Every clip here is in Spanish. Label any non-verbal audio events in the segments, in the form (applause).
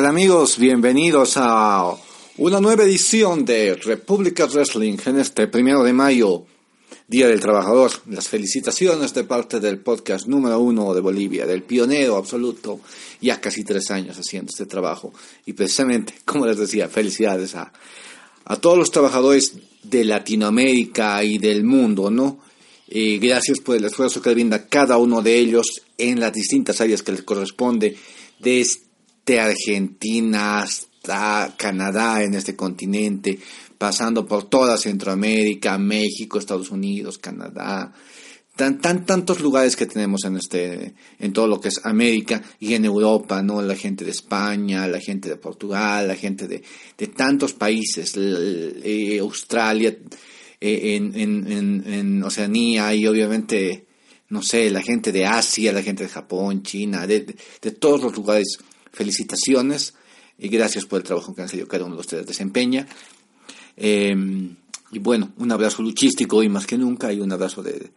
¿Qué tal amigos? Bienvenidos a una nueva edición de República Wrestling en este primero de mayo, Día del Trabajador. Las felicitaciones de parte del podcast número uno de Bolivia, del pionero absoluto, ya casi tres años haciendo este trabajo. Y precisamente, (laughs) como les decía, felicidades a, a todos los trabajadores de Latinoamérica y del mundo, ¿no? Y gracias por el esfuerzo que brinda cada uno de ellos en las distintas áreas que les corresponde, desde Argentina hasta Canadá en este continente, pasando por toda Centroamérica, México, Estados Unidos, Canadá, tan, tan tantos lugares que tenemos en este en todo lo que es América y en Europa, ¿no? La gente de España, la gente de Portugal, la gente de, de tantos países, eh, Australia, eh, en, Oceanía y obviamente, no sé, la gente de Asia, la gente de Japón, China, de, de todos los lugares felicitaciones y gracias por el trabajo que han sido cada uno de ustedes desempeña. Em, y bueno, un abrazo luchístico hoy más que nunca y un abrazo de,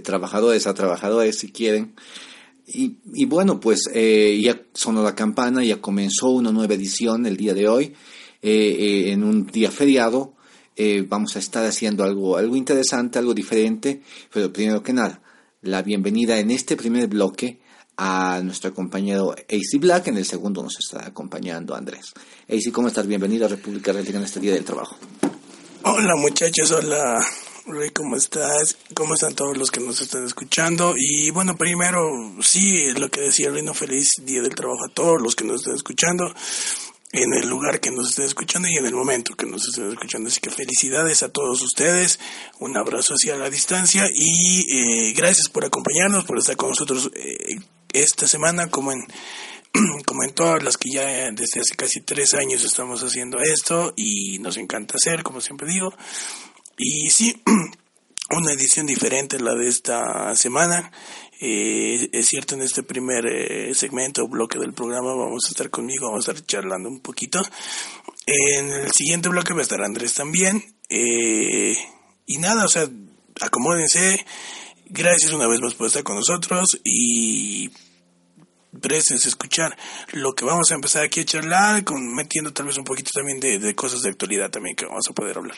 trabajadores a trabajadores si quieren. Y, bueno, pues eh, ya sonó la campana, ya comenzó una nueva edición el día de hoy, eh, eh, en un día feriado. vamos a estar haciendo algo, algo interesante, algo diferente, pero primero que nada, la bienvenida en este primer bloque a nuestro compañero AC Black. En el segundo nos está acompañando Andrés. AC, ¿cómo estás? Bienvenido a República Rética en este Día del Trabajo. Hola muchachos, hola Rey, ¿cómo estás? ¿Cómo están todos los que nos están escuchando? Y bueno, primero, sí, lo que decía Reino, feliz Día del Trabajo a todos los que nos están escuchando en el lugar que nos estén escuchando y en el momento que nos estén escuchando. Así que felicidades a todos ustedes, un abrazo hacia la distancia y eh, gracias por acompañarnos, por estar con nosotros eh, esta semana como en (clears throat) como en todas las que ya desde hace casi tres años estamos haciendo esto y nos encanta hacer, como siempre digo. Y sí, (clears throat) una edición diferente la de esta semana. Eh, es cierto, en este primer eh, segmento o bloque del programa vamos a estar conmigo, vamos a estar charlando un poquito. En el siguiente bloque va a estar Andrés también. Eh, y nada, o sea, acomódense, Gracias una vez más por estar con nosotros y préstense a escuchar lo que vamos a empezar aquí a charlar, con, metiendo tal vez un poquito también de, cosas de actualidad también que vamos a poder hablar.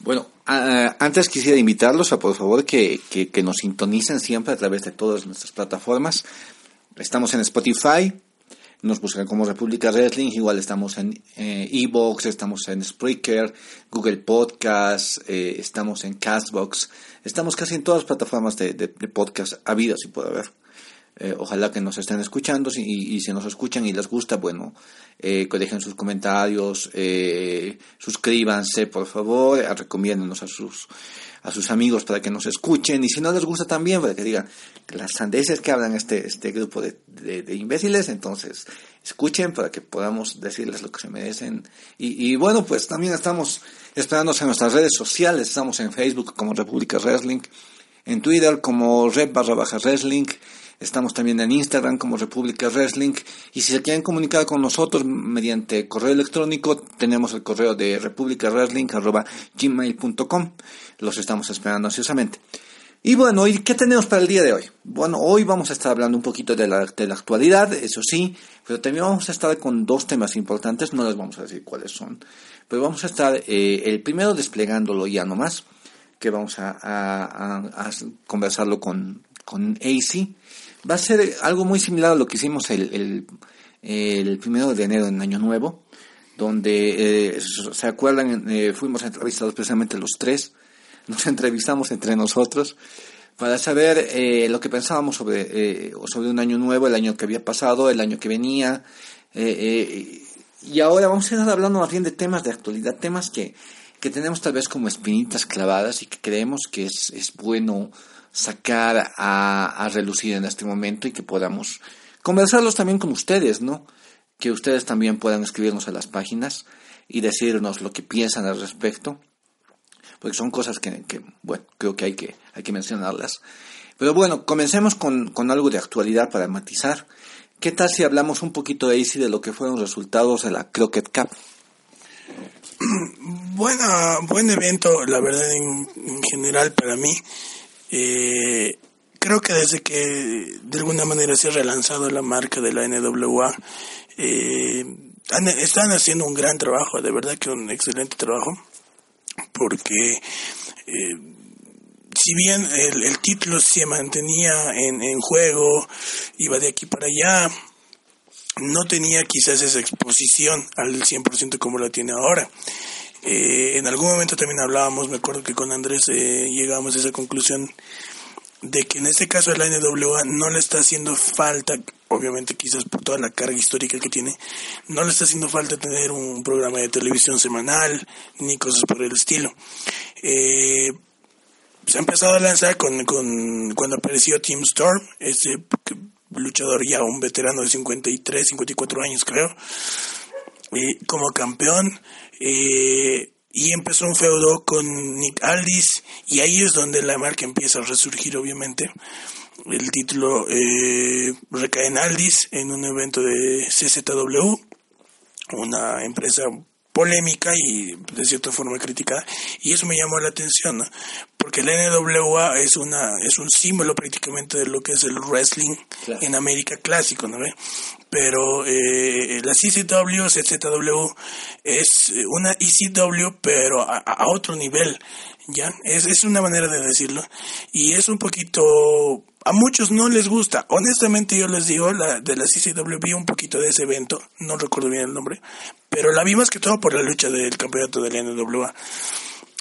Bueno, antes quisiera invitarlos a por favor que, que, nos sintonicen siempre a través de todas nuestras plataformas. Estamos en Spotify, nos buscan como República Wrestling, igual estamos en eh, Evox, estamos en Spreaker, Google Podcast, eh, estamos en Castbox, estamos casi en todas las plataformas de, de, podcast habidas y puede haber. Eh, ojalá que nos estén escuchando y, y, si nos escuchan y les gusta, bueno, eh, que dejen sus comentarios, eh, suscríbanse por favor, recomiéndenos a sus a sus amigos para que nos escuchen y si no les gusta también para que digan las sandeces que hablan este, este grupo de, de, imbéciles, entonces escuchen para que podamos decirles lo que se merecen. Y, y bueno, pues también estamos esperándonos en nuestras redes sociales, estamos en Facebook como República Wrestling, en Twitter como Red barra baja Wrestling, Estamos también en Instagram como República Wrestling. Y si se quieren comunicar con nosotros mediante correo electrónico, tenemos el correo de republicawrestling.gmail.com. Los estamos esperando ansiosamente. Y bueno, ¿y qué tenemos para el día de hoy? Bueno, hoy vamos a estar hablando un poquito de la, de la actualidad, eso sí, pero también vamos a estar con dos temas importantes, no les vamos a decir cuáles son, pero vamos a estar eh, el primero desplegándolo ya nomás, que vamos a, conversarlo con, con AC, Va a ser algo muy similar a lo que hicimos el, el, primero de enero en Año Nuevo, donde, eh, ¿se acuerdan? Eh, fuimos entrevistados precisamente los tres, nos (laughs) entrevistamos entre nosotros para saber eh, lo que pensábamos sobre, sobre un año nuevo, el año que había pasado, el año que venía. y ahora vamos a estar hablando más bien de temas de actualidad, temas que, que tenemos tal vez como espinitas clavadas y que creemos que es, es bueno sacar a, relucir en este momento y que podamos conversarlos también con ustedes, ¿no? Que ustedes también puedan escribirnos a las páginas y decirnos lo que piensan al respecto, porque son cosas que, bueno, creo que hay que, hay que mencionarlas. Pero bueno, comencemos con, con algo de actualidad para matizar. ¿Qué tal si hablamos un poquito de de lo que fueron los resultados de la Crockett Cup? (clears throat) Buena, buen evento, la verdad, en, en general para mí. Eh, creo que desde que de alguna manera se ha relanzado la marca de la NWA, Eh, están haciendo un gran trabajo, de verdad que un excelente trabajo, porque eh, si bien el, título se mantenía en, en juego, iba de aquí para allá, no tenía quizás esa exposición al 100% como la tiene ahora. Eh, en algún momento también hablábamos, me acuerdo que con Andrés eh, llegamos a esa conclusión de que en este caso la NWA no le está haciendo falta, obviamente quizás por toda la carga histórica que tiene, no le está haciendo falta tener un programa de televisión semanal ni cosas por el estilo. Eh, se ha empezado a lanzar con, con cuando apareció Team Storm, ese luchador ya un veterano de 53, 54 años creo, eh, como campeón. Eh, y empezó un feudo con Nick Aldis y ahí es donde la marca empieza a resurgir obviamente. El título eh, recae en Aldis en un evento de CZW, una empresa polémica y de cierta forma criticada y eso me llamó la atención porque la NWA es una es un símbolo prácticamente de lo que es el wrestling en América clásico ¿no ve? pero eh, la CCW CZW es una ECW pero a, otro nivel ya es, es una manera de decirlo y es un poquito a muchos no les gusta. Honestamente yo les digo, la, de la CCW vi un poquito de ese evento, no recuerdo bien el nombre, pero la vi más que todo por la lucha del campeonato de la NWA.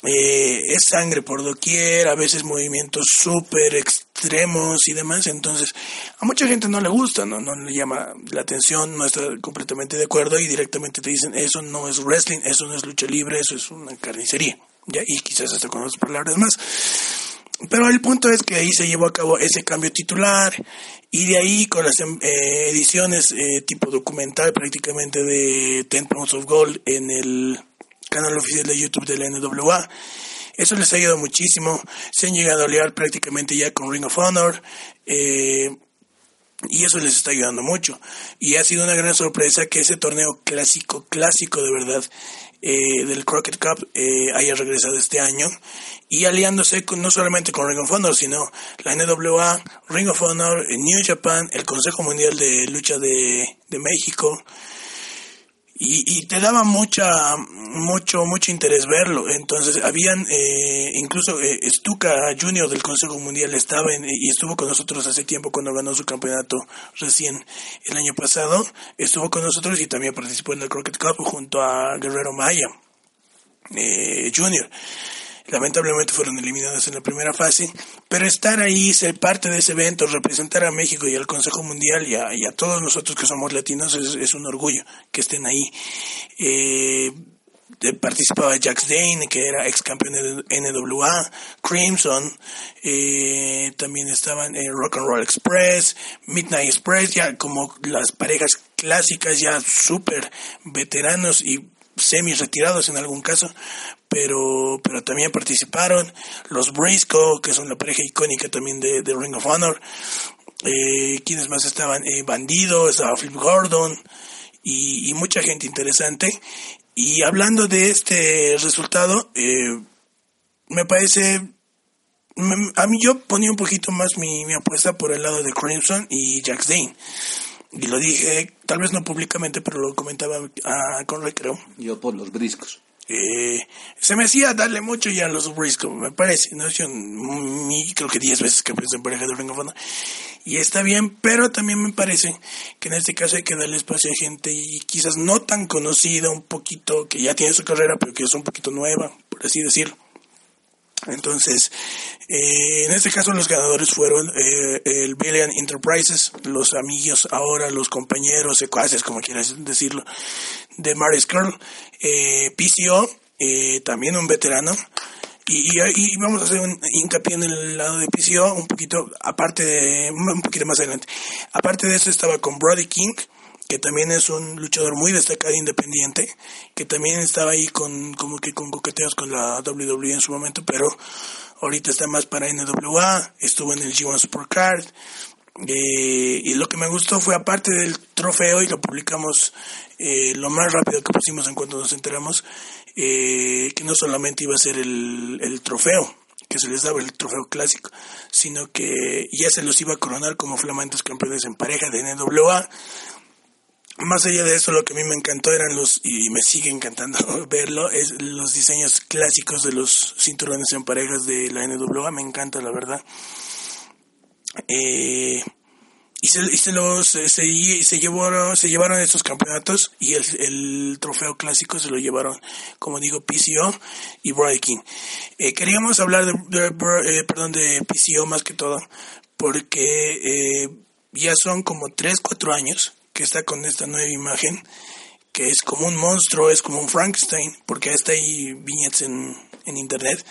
Eh, es sangre por doquier, a veces movimientos súper extremos y demás, entonces a mucha gente no le gusta, ¿no? no le llama la atención, no está completamente de acuerdo y directamente te dicen, eso no es wrestling, eso no es lucha libre, eso es una carnicería, ¿ya? y quizás hasta con otras palabras más. Pero el punto es que ahí se llevó a cabo ese cambio titular y de ahí con las em, eh, ediciones eh, tipo documental prácticamente de Ten Pounds of Gold en el canal oficial de YouTube de la NWA. Eso les ha ayudado muchísimo. Se han llegado a liar prácticamente ya con Ring of Honor. Eh, y eso les está ayudando mucho. Y ha sido una gran sorpresa que ese torneo clásico, clásico de verdad, eh, del Crockett Cup eh, haya regresado este año y aliándose con, no solamente con Ring of Honor, sino la NWA, Ring of Honor, New Japan, el Consejo Mundial de Lucha de, de México, y, y, te daba mucha mucho mucho interés verlo. Entonces habían eh, incluso eh, Stuka Junior del Consejo Mundial estaba en, y estuvo con nosotros hace tiempo cuando ganó su campeonato recién el año pasado. Estuvo con nosotros y también participó en el Crockett Cup junto a Guerrero Maya eh, Junior lamentablemente fueron eliminados en la primera fase, pero estar ahí, ser parte de ese evento, representar a México y al Consejo Mundial y a, todos nosotros que somos latinos es, un orgullo que estén ahí. Eh, participaba Jax Dane, que era ex campeón de NWA, Crimson, eh, también estaban eh, Rock and Roll Express, Midnight Express, ya como las parejas clásicas, ya súper veteranos y semi retirados en algún caso, pero, pero también participaron los Briscoe, que son la pareja icónica también de, Ring of Honor. Eh, quienes más estaban, eh, Bandido, estaba Flip Gordon y, mucha gente interesante. Y hablando de este resultado, eh, me parece, a mí yo ponía un poquito más mi, mi apuesta por el lado de Crimson y Jack Dane y lo dije, tal vez no públicamente, pero lo comentaba a, con recreo. Yo por los briscos. Eh, se me hacía darle mucho ya a los briscos, me parece, ¿no? Yo mi, creo que 10 veces que pienso en pareja de Ring of Y está bien, pero también me parece que en este caso hay que darle espacio a gente y quizás no tan conocida, un poquito, que ya tiene su carrera, pero que es un poquito nueva, por así decirlo. Entonces, eh, en este caso los ganadores fueron eh, el Billion Enterprises, los amigos ahora, los compañeros, secuaces, como quieras decirlo, de Maris Curl, eh, PCO, eh, también un veterano, y, y, vamos a hacer un hincapié en el lado de PCO, un poquito, aparte de, un poquito más adelante. Aparte de eso estaba con Brody King, que también es un luchador muy destacado independiente, que también estaba ahí con como que con coqueteos con la WWE en su momento, pero ahorita está más para NWA, estuvo en el G1 Supercard, eh, y lo que me gustó fue aparte del trofeo y lo publicamos eh, lo más rápido que pusimos en cuanto nos enteramos eh, que no solamente iba a ser el, el trofeo que se les daba el trofeo clásico sino que ya se los iba a coronar como flamantes campeones en pareja de NWA más allá de eso, lo que a mí me encantó eran los, y me sigue encantando (laughs) verlo, es los diseños clásicos de los cinturones en parejas de la NWA, me encanta la verdad. Eh, y se, y se los se, se, llevaron se llevaron estos campeonatos y el, el, trofeo clásico se lo llevaron como digo PCO y Brody King eh, queríamos hablar de, eh, perdón de PCO más que todo porque eh, ya son como 3, 4 años que está con esta nueva imagen que es como un monstruo es como un Frankenstein porque está ahí viñetas en, en internet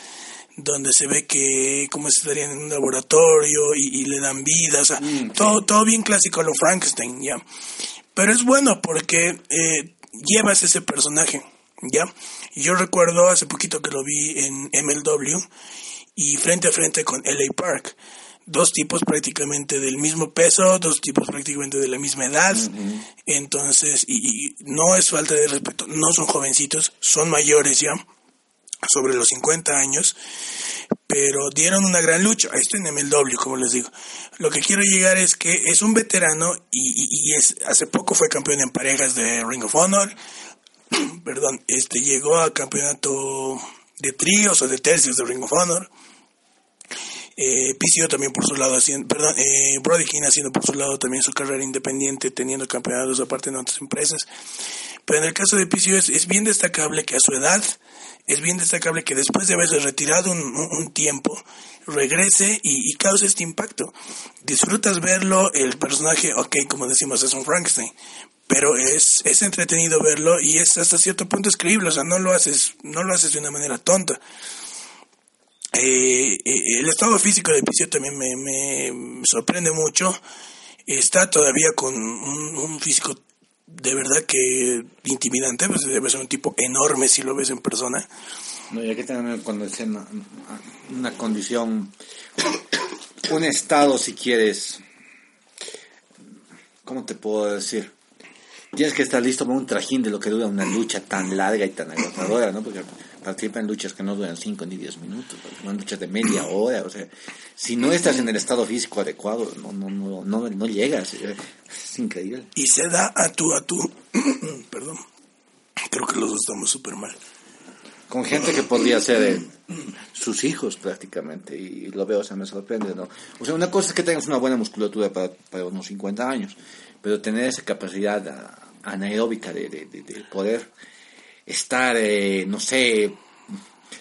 donde se ve que como estarían en un laboratorio y, le dan vida, o sea, mm, todo, todo bien clásico a lo Frankenstein, ¿ya? Pero es bueno porque eh, llevas ese personaje, ¿ya? Yo recuerdo hace poquito que lo vi en MLW y frente a frente con LA Park. Dos tipos prácticamente del mismo peso, dos tipos prácticamente de la misma edad. Entonces, y no es falta de respeto, no son jovencitos, son mayores ya sobre los 50 años, pero dieron una gran lucha. Esto en MLW, como les digo. Lo que quiero llegar es que es un veterano y, es, hace poco fue campeón en parejas de Ring of Honor. (clears throat) Perdón, este llegó a campeonato de tríos o de tercios de Ring of Honor. Eh, PCO también por su lado haciendo, perdón, eh, Brody King haciendo por su lado también su carrera independiente, teniendo campeonatos aparte en otras empresas. Pero en el caso de PCO es, es bien destacable que a su edad es bien destacable que después de haberse retirado un, tiempo, regrese y, cause este impacto. Disfrutas verlo, el personaje, ok, como decimos, es un Frankenstein, pero es, es entretenido verlo y es hasta cierto punto escribible, o sea, no lo haces, no lo haces de una manera tonta. Eh, eh, el estado físico de Picio también me, sorprende mucho. Está todavía con un, físico de verdad que intimidante, pues debe ser un tipo enorme si lo ves en persona. No, y hay que tener una, una condición, un estado si quieres, ¿cómo te puedo decir? Tienes que estar listo para un trajín de lo que dura una lucha tan larga y tan agotadora, ¿no? Porque participan en luchas que no duran 5 ni 10 minutos, son luchas de media hora, o sea, si no estás en el estado físico adecuado, no, no, no, no, no llegas, es increíble. Y se da a tú, a tú, (clears throat) perdón, creo que los dos estamos súper mal. Con gente que podría ser eh, sus hijos prácticamente, y lo veo, o sea, me sorprende, ¿no? O sea, una cosa es que tengas una buena musculatura para, para unos 50 años, pero tener esa capacidad anaeróbica de, de, de poder estar, eh, no sé,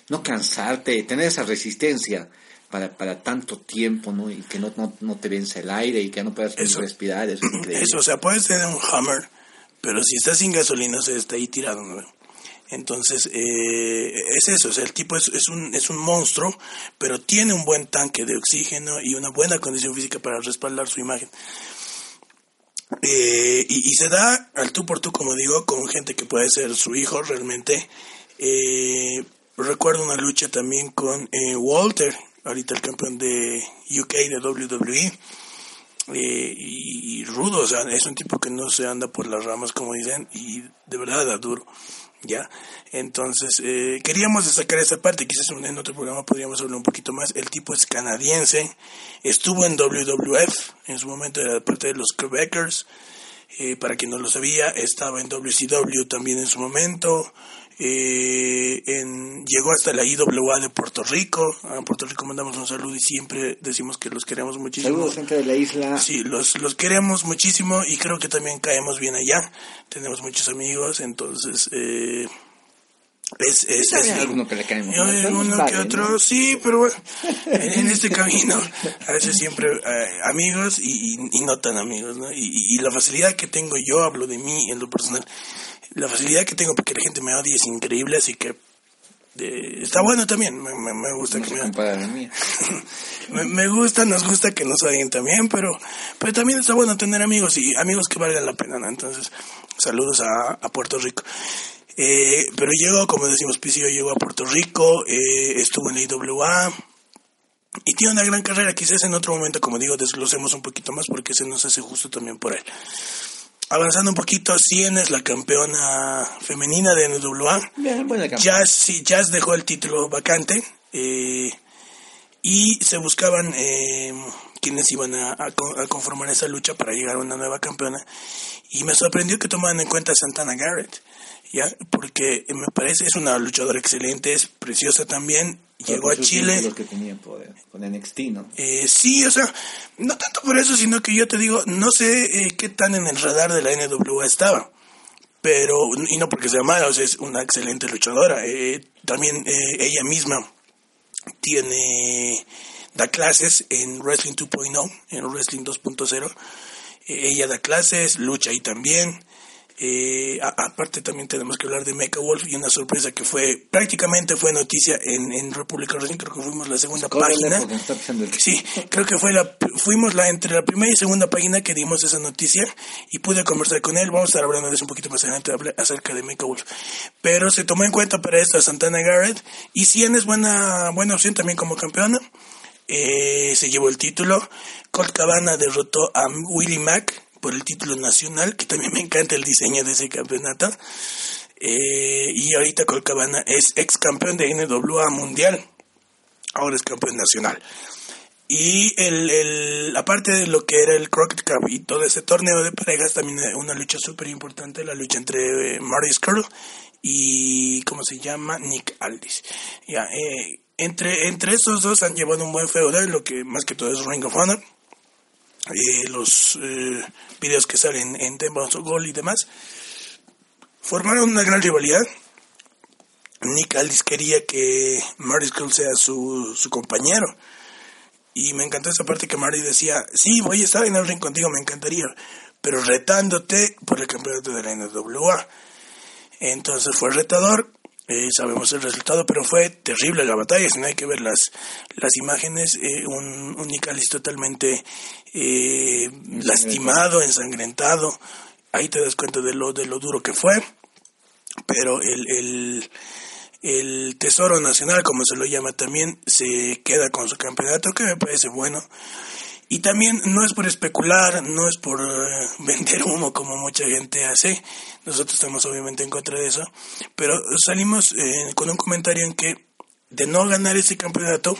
no cansarte, tener esa resistencia para, para tanto tiempo, ¿no? Y que no, no, te vence el aire y que no puedas respirar, eso Eso, o sea, puedes tener un Hummer, pero si estás sin gasolina, se está ahí tirado, ¿no? Entonces, eh, es eso, o sea, el tipo es, es, un, es un monstruo, pero tiene un buen tanque de oxígeno y una buena condición física para respaldar su imagen. Eh, y, se da al tú por tú, como digo, con gente que puede ser su hijo realmente. Eh, recuerdo una lucha también con eh, Walter, ahorita el campeón de UK de WWE. y, rudo, o sea, es un tipo que no se anda por las ramas, como dicen, y de verdad da duro. ¿Ya? Entonces, eh, queríamos destacar esta parte, quizás en otro programa podríamos hablar un poquito más. El tipo es canadiense, estuvo en WWF, en su momento era parte de los Quebecers, eh, para quien no lo sabía, estaba en WCW también en su momento, eh, en, llegó hasta la IWA de Puerto Rico. A Puerto Rico mandamos un saludo y siempre decimos que los queremos muchísimo. Saludos, gente de la isla. Sí, los, los queremos muchísimo y creo que también caemos bien allá. Tenemos muchos amigos, entonces. Eh, es, es, es alguno que le cae Uno que otro, sí, pero bueno, en, este camino, a veces siempre eh, amigos y, y, no tan amigos, ¿no? Y, y, la facilidad que tengo, yo hablo de mí en lo personal, la facilidad que tengo porque la gente me odia es increíble, así que eh, está bueno también, me, me, gusta que me, (laughs) me, me gusta, nos gusta que nos odien también, pero, pero también está bueno tener amigos y amigos que valgan la pena, ¿no? Entonces, saludos a, a Puerto Rico. Eh, pero llegó, como decimos, Pisillo llegó a Puerto Rico, eh, estuvo en la IWA y tiene una gran carrera. Quizás en otro momento, como digo, desglosemos un poquito más porque se nos hace justo también por él. Avanzando un poquito, Cien es la campeona femenina de NWA. Jazz, sí, Jazz dejó el título vacante. Eh, y se buscaban quienes iban a, conformar esa lucha para llegar a una nueva campeona. Y me sorprendió que tomaran en cuenta a Santana Garrett, ¿ya? Porque me parece, es una luchadora excelente, es preciosa también. Llegó a Chile. Que poder, con NXT, ¿no? Eh, sí, o sea, no tanto por eso, sino que yo te digo, no sé eh, qué tan en el radar de la NWA estaba pero y no porque sea mala, o sea, es una excelente luchadora. Eh, también eh, ella misma tiene da clases en Wrestling 2.0, en Wrestling 2.0. Eh, ella da clases, lucha ahí también. Eh, aparte también tenemos que hablar de Mecha Wolf y una sorpresa que fue prácticamente fue noticia en, en República Wrestling, creo que fuimos la segunda página. Sí, creo que fue la fuimos la entre la primera y segunda página que dimos esa noticia y pude conversar con él. Vamos a estar hablando de eso un poquito más adelante acerca de Mecha Wolf. Pero se tomó en cuenta para esto a Santana Garrett y Cien es buena buena opción también como campeona. Eh, se llevó el título. Colt Cabana derrotó a Willie Mack por el título nacional, que también me encanta el diseño de ese campeonato. Eh, y ahorita Colcabana es ex campeón de NWA mundial, ahora es campeón nacional. Y el, el, aparte de lo que era el Crockett Cup y todo ese torneo de parejas, también una lucha súper importante, la lucha entre eh, Marty y, ¿cómo se llama? Nick Aldis. Ya, eh, entre, entre esos dos han llevado un buen feudo, lo que más que todo es Ring of Honor eh, los eh, videos que salen en Tempo Gol y demás, formaron una gran rivalidad. Nick Aldis quería que Marty Skull sea su, su compañero. Y me encantó esa parte que Marty decía, sí, voy a estar en el ring contigo, me encantaría, pero retándote por el campeonato de la NWA. Entonces fue retador, eh, sabemos el resultado, pero fue terrible la batalla, si no hay que ver las, las imágenes, eh, un, un totalmente eh, lastimado, ensangrentado, ahí te das cuenta de lo, de lo duro que fue, pero el, el, el Tesoro Nacional, como se lo llama también, se queda con su campeonato, que me parece bueno. Y también no es por especular, no es por eh, vender humo como mucha gente hace. Nosotros estamos obviamente en contra de eso. Pero salimos eh, con un comentario en que de no ganar ese campeonato,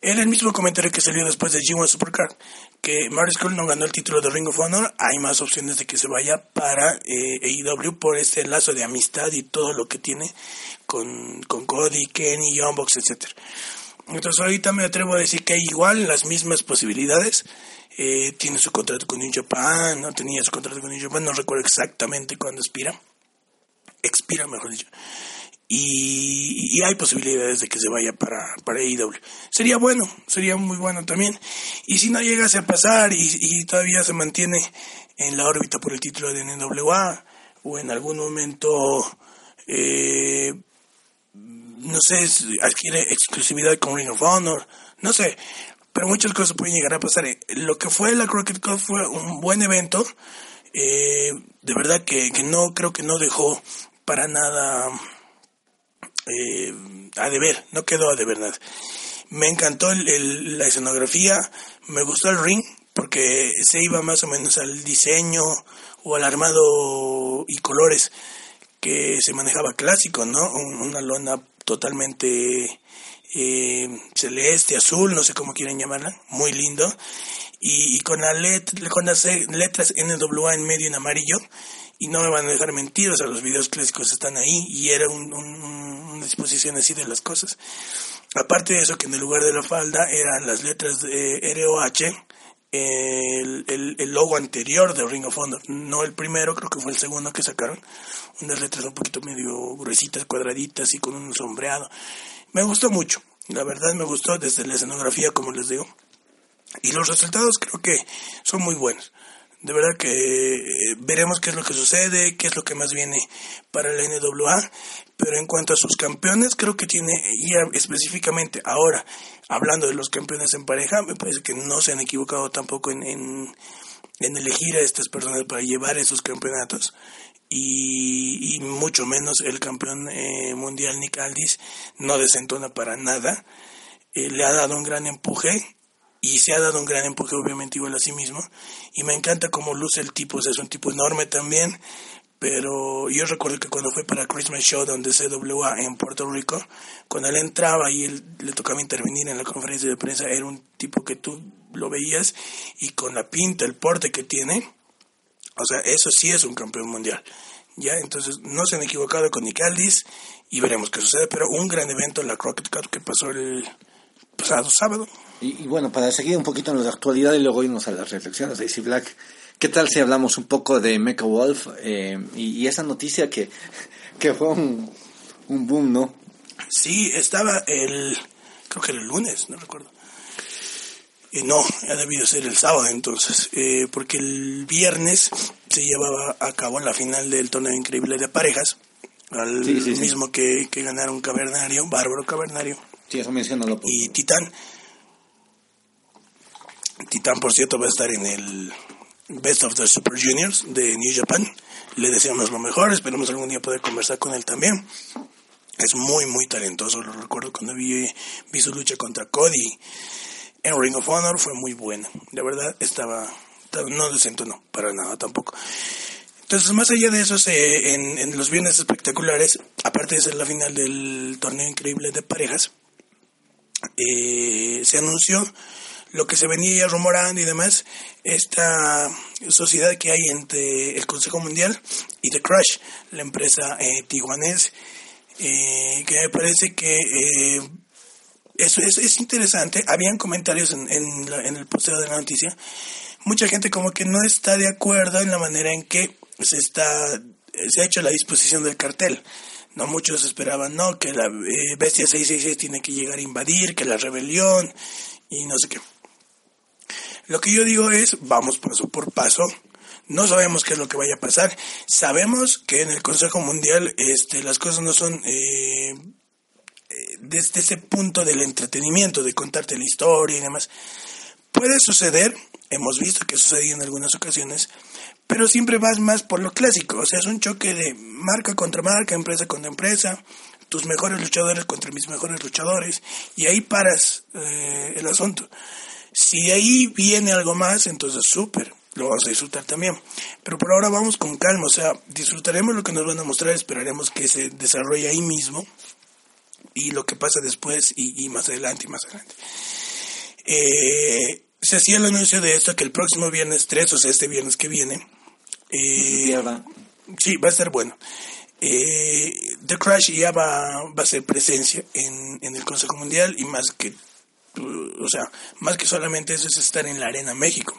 era el mismo comentario que salió después de G1 Supercard, que Marty Skull no ganó el título de Ring of Honor, hay más opciones de que se vaya para eh, AEW por este lazo de amistad y todo lo que tiene con, con Cody, Kenny, Bucks, etcétera. Entonces ahorita me atrevo a decir que hay igual las mismas posibilidades. Eh, tiene su contrato con New Japan, no tenía su contrato con New Japan, no recuerdo exactamente cuándo expira. Expira, mejor dicho. Y, hay posibilidades de que se vaya para, para AEW. Sería bueno, sería muy bueno también. Y si no llegase a pasar y, y todavía se mantiene en la órbita por el título de NWA o en algún momento eh, no sé, adquiere exclusividad con Ring of Honor, no sé, pero muchas cosas pueden llegar a pasar. Lo que fue la Crockett Cup fue un buen evento, eh, de verdad que, no creo que no dejó para nada eh, a deber, no quedó a deber nada. Me encantó la escenografía, me gustó el ring, porque se iba más o menos al diseño o al armado y colores que se manejaba clásico, ¿no? Una lona totalmente eh, celeste, azul, no sé cómo quieren llamarla, muy lindo. Y, con, la con las letras NWA en medio en amarillo. Y no me van a dejar mentir, o los videos clásicos están ahí y era una disposición así de las cosas. Aparte de eso, que en el lugar de la falda eran las letras de ROH, el, el, el, logo anterior de Ring of Honor, no el primero, creo que fue el segundo que sacaron, unas letras un poquito medio gruesitas, cuadraditas y con un sombreado. Me gustó mucho, la verdad me gustó desde la escenografía, como les digo. Y los resultados creo que son muy buenos. De verdad que eh, veremos qué es lo que sucede, qué es lo que más viene para la NWA. Pero en cuanto a sus campeones, creo que tiene, y específicamente ahora, hablando de los campeones en pareja, me parece que no se han equivocado tampoco en, en, elegir a estas personas para llevar esos campeonatos y, mucho menos el campeón eh, mundial Nick Aldis no desentona para nada. Eh, le ha dado un gran empuje y se ha dado un gran empuje obviamente igual a sí mismo y me encanta cómo luce el tipo, es un tipo enorme también, pero yo recuerdo que cuando fue para Christmas Show donde CWA en Puerto Rico, cuando él entraba y él le tocaba intervenir en la conferencia de prensa, era un tipo que tú lo veías y con la pinta, el porte que tiene, o sea, eso sí es un campeón mundial. Ya, entonces no se han equivocado con Nick Aldis y veremos qué sucede, pero un gran evento en la Crockett Cup que pasó el pasado sábado. Y, bueno, para seguir un poquito en la actualidad y luego irnos a las reflexiones de AC Black, ¿qué tal si hablamos un poco de Mecha Wolf eh, y, esa noticia que, (laughs) que fue un, un boom, ¿no? Sí, estaba el, creo que era el lunes, no recuerdo. Eh, no, ha debido ser el sábado entonces, eh, porque el viernes se llevaba a cabo la final del torneo increíble de parejas, al mismo Que, que ganaron Cavernario, Bárbaro Cavernario. Sí, eso mencionalo. Y Titán. Titán, por cierto, va a estar en el Best of the Super Juniors de New Japan. Le deseamos lo mejor, esperamos algún día poder conversar con él también. Es muy, muy talentoso. Lo recuerdo cuando vi, vi su lucha contra Cody en Ring of Honor fue muy buena. De verdad, estaba, no no, para nada tampoco. Entonces, más allá de eso, en, en, los bienes espectaculares, aparte de ser la final del torneo increíble de parejas, eh, se anunció lo que se venía rumorando y demás, esta sociedad que hay entre el Consejo Mundial y The Crush, la empresa eh, tiguanés, eh, que me parece que eh, eso es, interesante. Habían comentarios en, en, el posteo de la noticia. Mucha gente como que no está de acuerdo en la manera en que se está se ha hecho la disposición del cartel. No muchos esperaban, no, que la eh, bestia 666 tiene que llegar a invadir, que la rebelión y no sé qué. Lo que yo digo es, vamos paso por paso. No sabemos qué es lo que vaya a pasar. Sabemos que en el Consejo Mundial este, las cosas no son eh, desde ese punto del entretenimiento, de contarte la historia y demás. Puede suceder, hemos visto que sucedido en algunas ocasiones, pero siempre vas más por lo clásico, o sea, es un choque de marca contra marca, empresa contra empresa, tus mejores luchadores contra mis mejores luchadores, y ahí paras eh, el asunto. Si ahí viene algo más, entonces súper, lo vamos a disfrutar también. Pero por ahora vamos con calma, o sea, disfrutaremos lo que nos van a mostrar, esperaremos que se desarrolle ahí mismo y lo que pasa después y, más adelante y más adelante. Eh, se hacía el anuncio de esto que el próximo viernes 3, o sea, este viernes que viene, eh, sí, va a ser bueno. Eh, The Crash ya va, va a ser presencia en, en el Consejo Mundial y más que, o sea, más que solamente eso es estar en la Arena México.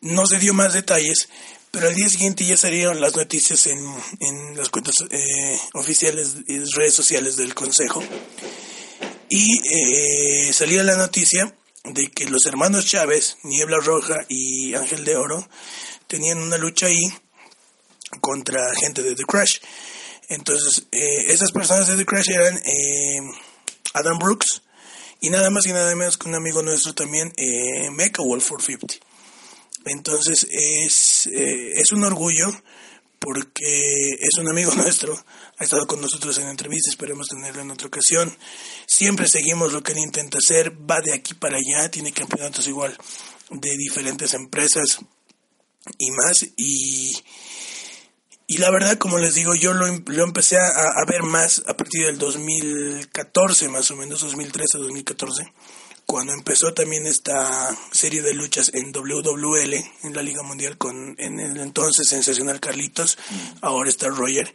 No se dio más detalles, pero al día siguiente ya salieron las noticias en, en las cuentas eh, oficiales y redes sociales del Consejo. Y eh, salía la noticia de que los hermanos Chávez, Niebla Roja y Ángel de Oro, tenían una lucha ahí contra gente de The Crash. Entonces, eh, esas personas de The Crash eran eh, Adam Brooks y nada más y nada menos que un amigo nuestro también, eh, Mecha Wolf 450. Entonces es, eh, es un orgullo porque es un amigo (laughs) nuestro, ha estado con nosotros en entrevistas, esperemos tenerlo en otra ocasión. Siempre seguimos lo que él intenta hacer, va de aquí para allá, tiene campeonatos igual de diferentes empresas y más. Y, y la verdad, como les digo, yo lo, lo empecé a, a, ver más a partir del 2014, más o menos 2013, 2014 cuando empezó también esta serie de luchas en WWL, en la Liga Mundial, con en el entonces sensacional Carlitos, mm. ahora está Roger,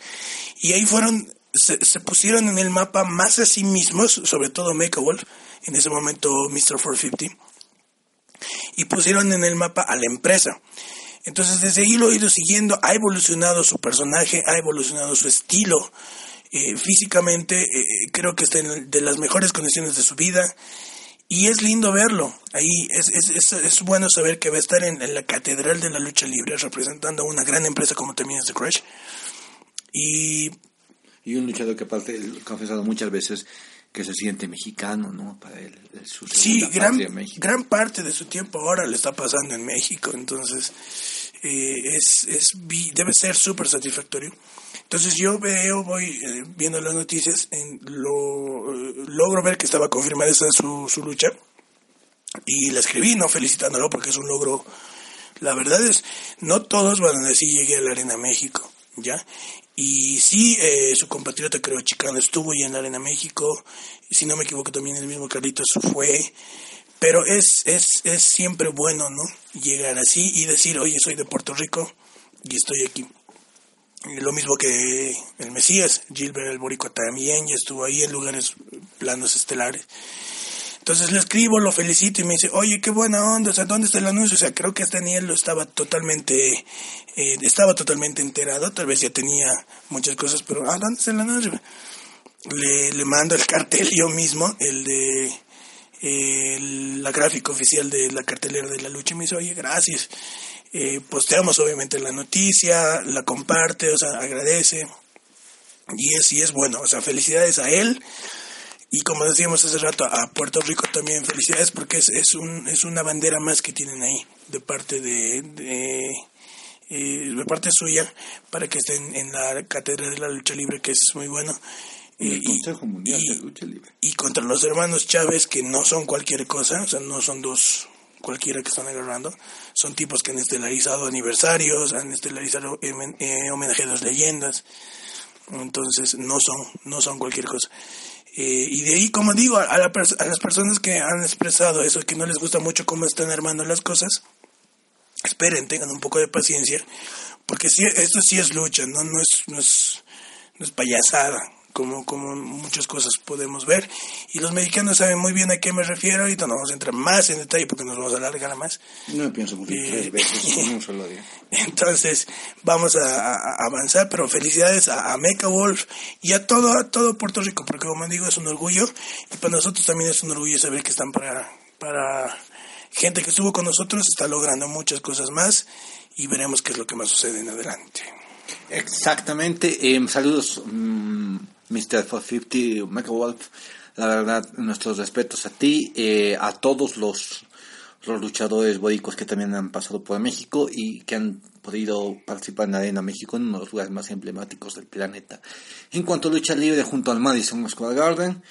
y ahí fueron, se, se, pusieron en el mapa más a sí mismos, sobre todo Wolf, en ese momento Mr. 450, y pusieron en el mapa a la empresa. Entonces desde ahí lo he ido siguiendo, ha evolucionado su personaje, ha evolucionado su estilo, eh, físicamente eh, creo que está en de las mejores condiciones de su vida y es lindo verlo. Ahí es, es, es, bueno saber que va a estar en, la catedral de la lucha libre representando a una gran empresa como también es The Crash. Y, y un luchador que aparte ha confesado muchas veces que se siente mexicano, ¿no? Para él, su sí, gran, gran parte de su tiempo ahora le está pasando en México, entonces eh, es, es, debe ser súper satisfactorio. Entonces yo veo, voy eh, viendo las noticias, en lo, eh, logro ver que estaba confirmada esa su, su lucha y la escribí, no felicitándolo porque es un logro La verdad es, no todos van a decir llegué a la Arena México, ¿ya? Y sí, eh, su compatriota, creo, chicano, estuvo ya en la Arena México. Si no me equivoco, también el mismo Carlitos fue. Pero es, es, es siempre bueno, ¿no? Llegar así y decir, oye, soy de Puerto Rico y estoy aquí. Lo mismo que el Mesías, Gilbert el también ya estuvo ahí en lugares planos estelares. Entonces le escribo, lo felicito y me dice, oye, qué buena onda, o sea, ¿dónde está el anuncio? O sea, creo que Daniel lo estaba totalmente, eh, estaba totalmente enterado, tal vez ya tenía muchas cosas, pero, ah, ¿dónde está el anuncio? Le, le mando el cartel (laughs) yo mismo, el de la gráfica oficial de la cartelera de la lucha, y me dice, oye, gracias. Eh, posteamos obviamente la noticia, la comparte, o sea, agradece. Y es, y es bueno, o sea, felicidades a él, y como decíamos hace rato, a Puerto Rico también felicidades porque es, es, un, es una bandera más que tienen ahí de parte de, de, eh, de parte suya para que estén en la cátedra de la lucha libre que es muy bueno. El Consejo Mundial de Lucha Libre. Y contra los hermanos Chávez que no son cualquier cosa, o sea, no son dos cualquiera que están agarrando, son tipos que han estelarizado aniversarios, han estelarizado eh, homenaje a las leyendas, entonces no son, no son cualquier cosa. Eh, y de ahí, como digo, a, a, las personas que han expresado eso, que no les gusta mucho cómo están armando las cosas, esperen, tengan un poco de paciencia, porque si, esto sí es lucha, no, no, es, no, es, no es payasada como, como muchas cosas podemos ver. Y los mexicanos saben muy bien a qué me refiero. Ahorita no vamos a entrar más en detalle porque nos vamos a alargar más. No pienso por eh, tres veces (laughs) en un solo día. Entonces, vamos a, a, avanzar, pero felicidades a, a Mecha Wolf y a todo, a todo Puerto Rico, porque como digo, es un orgullo. Y para nosotros también es un orgullo saber que están para, para gente que estuvo con nosotros, está logrando muchas cosas más y veremos qué es lo que más sucede en adelante. Exactamente. Eh, saludos. Mmm Mr. 450, Mega Wolf, la verdad, nuestros respetos a ti, eh, a todos los, los luchadores boricos que también han pasado por México y que han podido participar en la Arena México, en uno de los lugares más emblemáticos del planeta. En cuanto a lucha libre junto al Madison Square Garden,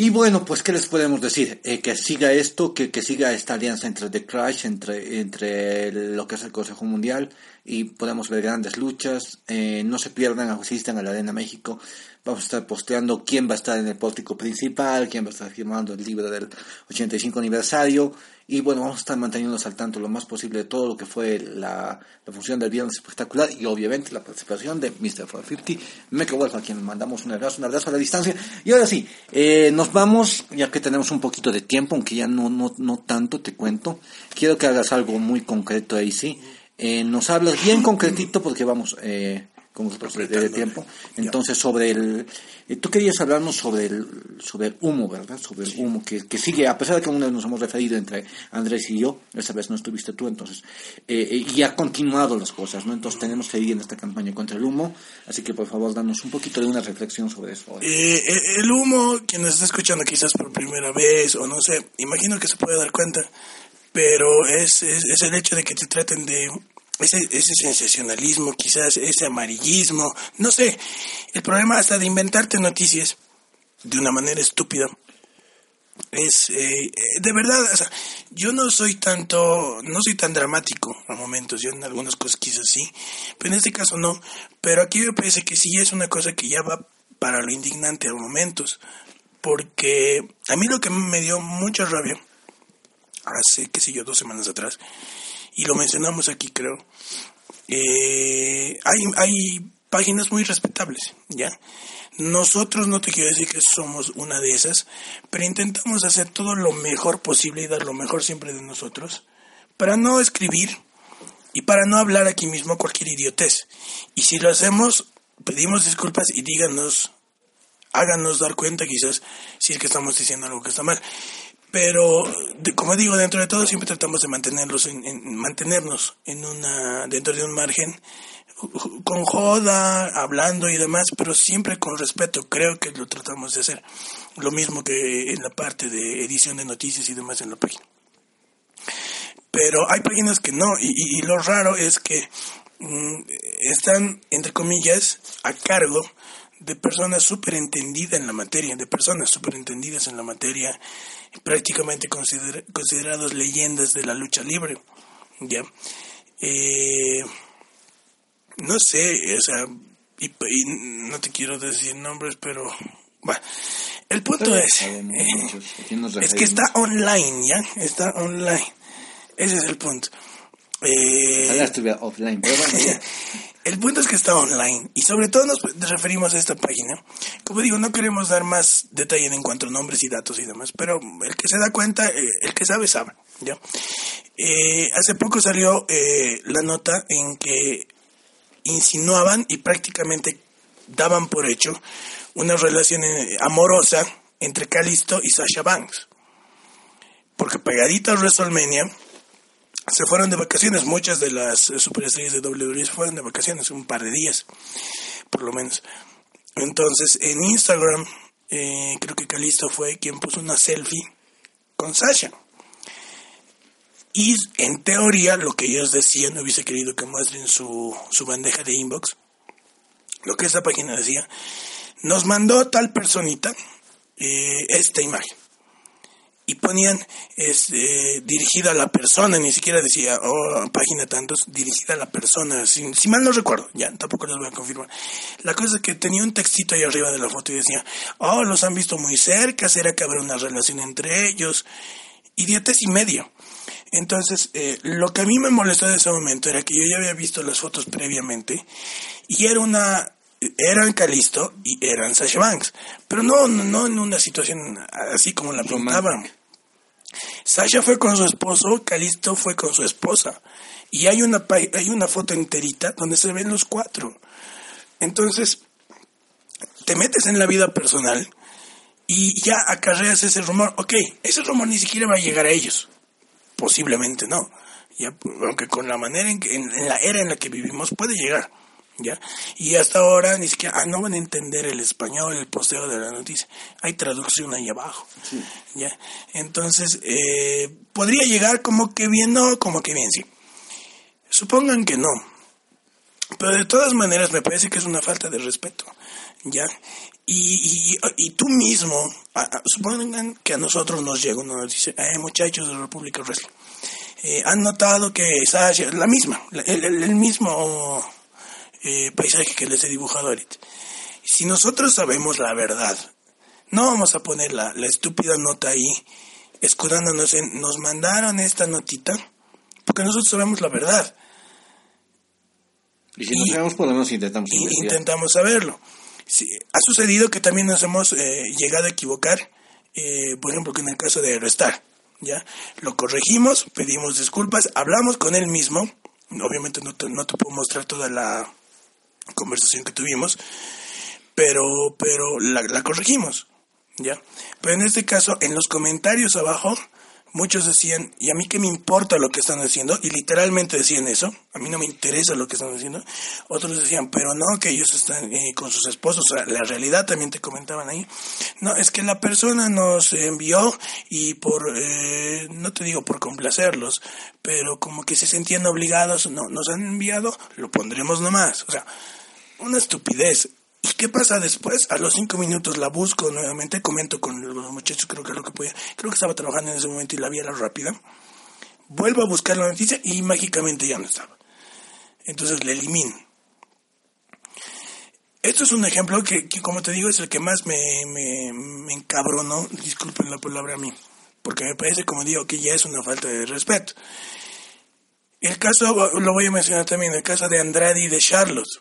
y bueno, pues qué les podemos decir, eh, que siga esto, que, que siga esta alianza entre The Crash, entre, entre lo que es el Consejo Mundial, y podemos ver grandes luchas, eh, no se pierdan, asistan a la Arena México, vamos a estar posteando quién va a estar en el pórtico principal, quién va a estar firmando el libro del 85 aniversario, y bueno, vamos a estar manteniéndonos al tanto lo más posible de todo lo que fue la, la función del viernes espectacular y obviamente la participación de Mr. 450, Mecha Wolf, a quien mandamos un abrazo, un abrazo a la distancia. Y ahora sí, eh, nos vamos, ya que tenemos un poquito de tiempo, aunque ya no, no, no tanto, te cuento. Quiero que hagas algo muy concreto ahí, sí. Eh, nos hablas bien concretito porque vamos, eh, con nosotros de, tiempo. Entonces, sobre el... Eh, tú querías hablarnos sobre el, sobre el humo, ¿verdad? Sobre el humo que, que sigue, a pesar de que una nos hemos referido entre Andrés y yo, esa vez no estuviste tú, entonces, eh, eh, y ha continuado las cosas, ¿no? Entonces tenemos que ir en esta campaña contra el humo, así que por favor, danos un poquito de una reflexión sobre eso. Eh, el humo, quien nos está escuchando quizás por primera vez, o no sé, imagino que se puede dar cuenta, pero es, es, el hecho de que te traten de ese, ese sensacionalismo, quizás ese amarillismo, no sé, el problema hasta de inventarte noticias de una manera estúpida es eh, de verdad, yo no soy tanto, no soy tan dramático a momentos, yo en algunas cosas quizás sí, pero en este caso no, pero aquí me parece que sí es una cosa que ya va para lo indignante a momentos, porque a mí lo que me dio mucha rabia, hace, qué sé yo, dos semanas atrás, y lo mencionamos aquí creo, eh, hay, hay páginas muy respetables, ¿ya? Nosotros no te quiero decir que somos una de esas, pero intentamos hacer todo lo mejor posible y dar lo mejor siempre de nosotros para no escribir y para no hablar aquí mismo cualquier idiotez. Y si lo hacemos, pedimos disculpas y díganos, háganos dar cuenta quizás si es que estamos diciendo algo que está mal pero como digo dentro de todo siempre tratamos de mantenerlos en, mantenernos en una dentro de un margen con joda hablando y demás pero siempre con respeto. Creo que lo tratamos de hacer. Lo mismo que en la parte de edición de noticias y demás en la página. Pero hay páginas que no y, y lo raro es que mm, están entre comillas a cargo de personas súper entendidas en la materia, de personas súper entendidas en la materia, prácticamente considerados leyendas de la lucha libre. ¿ya? Eh, no sé, o sea, y, no te quiero decir nombres, pero bueno, el punto es, eh, es que está online, ¿ya? Está online. Ese es el punto. Eh, offline, pero bueno, (laughs) El punto es que está online y sobre todo nos referimos a esta página. Como digo, no queremos dar más detalle en cuanto a nombres y datos y demás, pero el que se da cuenta, eh, el que sabe, sabe. ¿ya? Eh, hace poco salió eh, la nota en que insinuaban y prácticamente daban por hecho una relación amorosa entre Calisto y Sasha Banks. Porque pegadito a WrestleMania se fueron de vacaciones. Muchas de las eh, superestrellas de WWE se fueron de vacaciones, un par de días, por lo menos. Entonces, en Instagram, eh, creo que Calisto fue quien puso una selfie con Sasha. Y en teoría, lo que ellos decían, no hubiese querido que muestren su, su bandeja de inbox, lo que esa página decía, nos mandó tal personita eh, esta imagen y ponían es, eh, dirigida a la persona, ni siquiera decía, oh, página tantos, dirigida a la persona, si, si, mal no recuerdo, ya, tampoco les voy a confirmar. La cosa es que tenía un textito ahí arriba de la foto y decía, oh, los han visto muy cerca, será que habrá una relación entre ellos, idiotes y medio. Entonces, eh, lo que a mí me molestó de ese momento era que yo ya había visto las fotos previamente y era una eran Calisto y eran Sasha Banks, pero no, no, en una situación así como la preguntaban. Sasha fue con su esposo, Calisto fue con su esposa. Y hay una, hay una foto enterita donde se ven los cuatro. Entonces, te metes en la vida personal y ya acarreas ese rumor. Ok, ese rumor ni siquiera va a llegar a ellos. Posiblemente no. Ya, aunque con la manera en que, en la era en la que vivimos puede llegar. ¿Ya? Y hasta ahora ni siquiera ah, no van a entender el español, el posteo de la noticia. Hay traducción ahí abajo, ¿ya? Entonces, eh, podría llegar como que bien, no, como que bien, sí. Supongan que no. Pero de todas maneras me parece que es una falta de respeto, ¿ya? Y, y, y tú mismo, supongan que a nosotros nos llega uno nos dice, eh, muchachos de República Wrestling, eh, han notado que Sasha, la misma, el, el mismo eh, paisaje que les he dibujado ahorita. Si nosotros sabemos la verdad, no vamos a poner la, estúpida nota ahí, escudándonos en, nos mandaron esta notita, porque nosotros sabemos la verdad. Y si no sabemos, por lo menos intentamos Intentamos saberlo. ha sucedido que también nos hemos eh, llegado a equivocar, eh, por ejemplo, que en el caso de Aerostar, ¿ya? Lo corregimos, pedimos disculpas, hablamos con él mismo, obviamente no no te puedo mostrar toda la, conversación que tuvimos, pero, pero la, la corregimos, ¿ya? Pero en este caso, en los comentarios abajo, muchos decían, ¿y a mí qué me importa lo que están haciendo? Y literalmente decían eso, a mí no me interesa lo que están haciendo. Otros decían, pero no, que ellos están eh, con sus esposos. La realidad también te comentaban ahí. No, es que la persona nos envió y por, eh, no te digo por complacerlos, pero como que se sentían obligados, no, nos han enviado, lo pondremos nomás. O sea, una estupidez. ¿Y qué pasa después? A los cinco minutos la busco nuevamente, comento con los muchachos, creo que lo que podía. Creo que estaba trabajando en ese momento y la vi a la rápida. Vuelvo a buscar la noticia y mágicamente ya no estaba. Entonces le elimino. Esto es un ejemplo que, como te digo, es el que más me, me, me encabronó, disculpen la palabra a mí, porque me parece, como digo, que ya es una falta de respeto. El caso, lo voy a mencionar también, el caso de Andrade y de Charlotte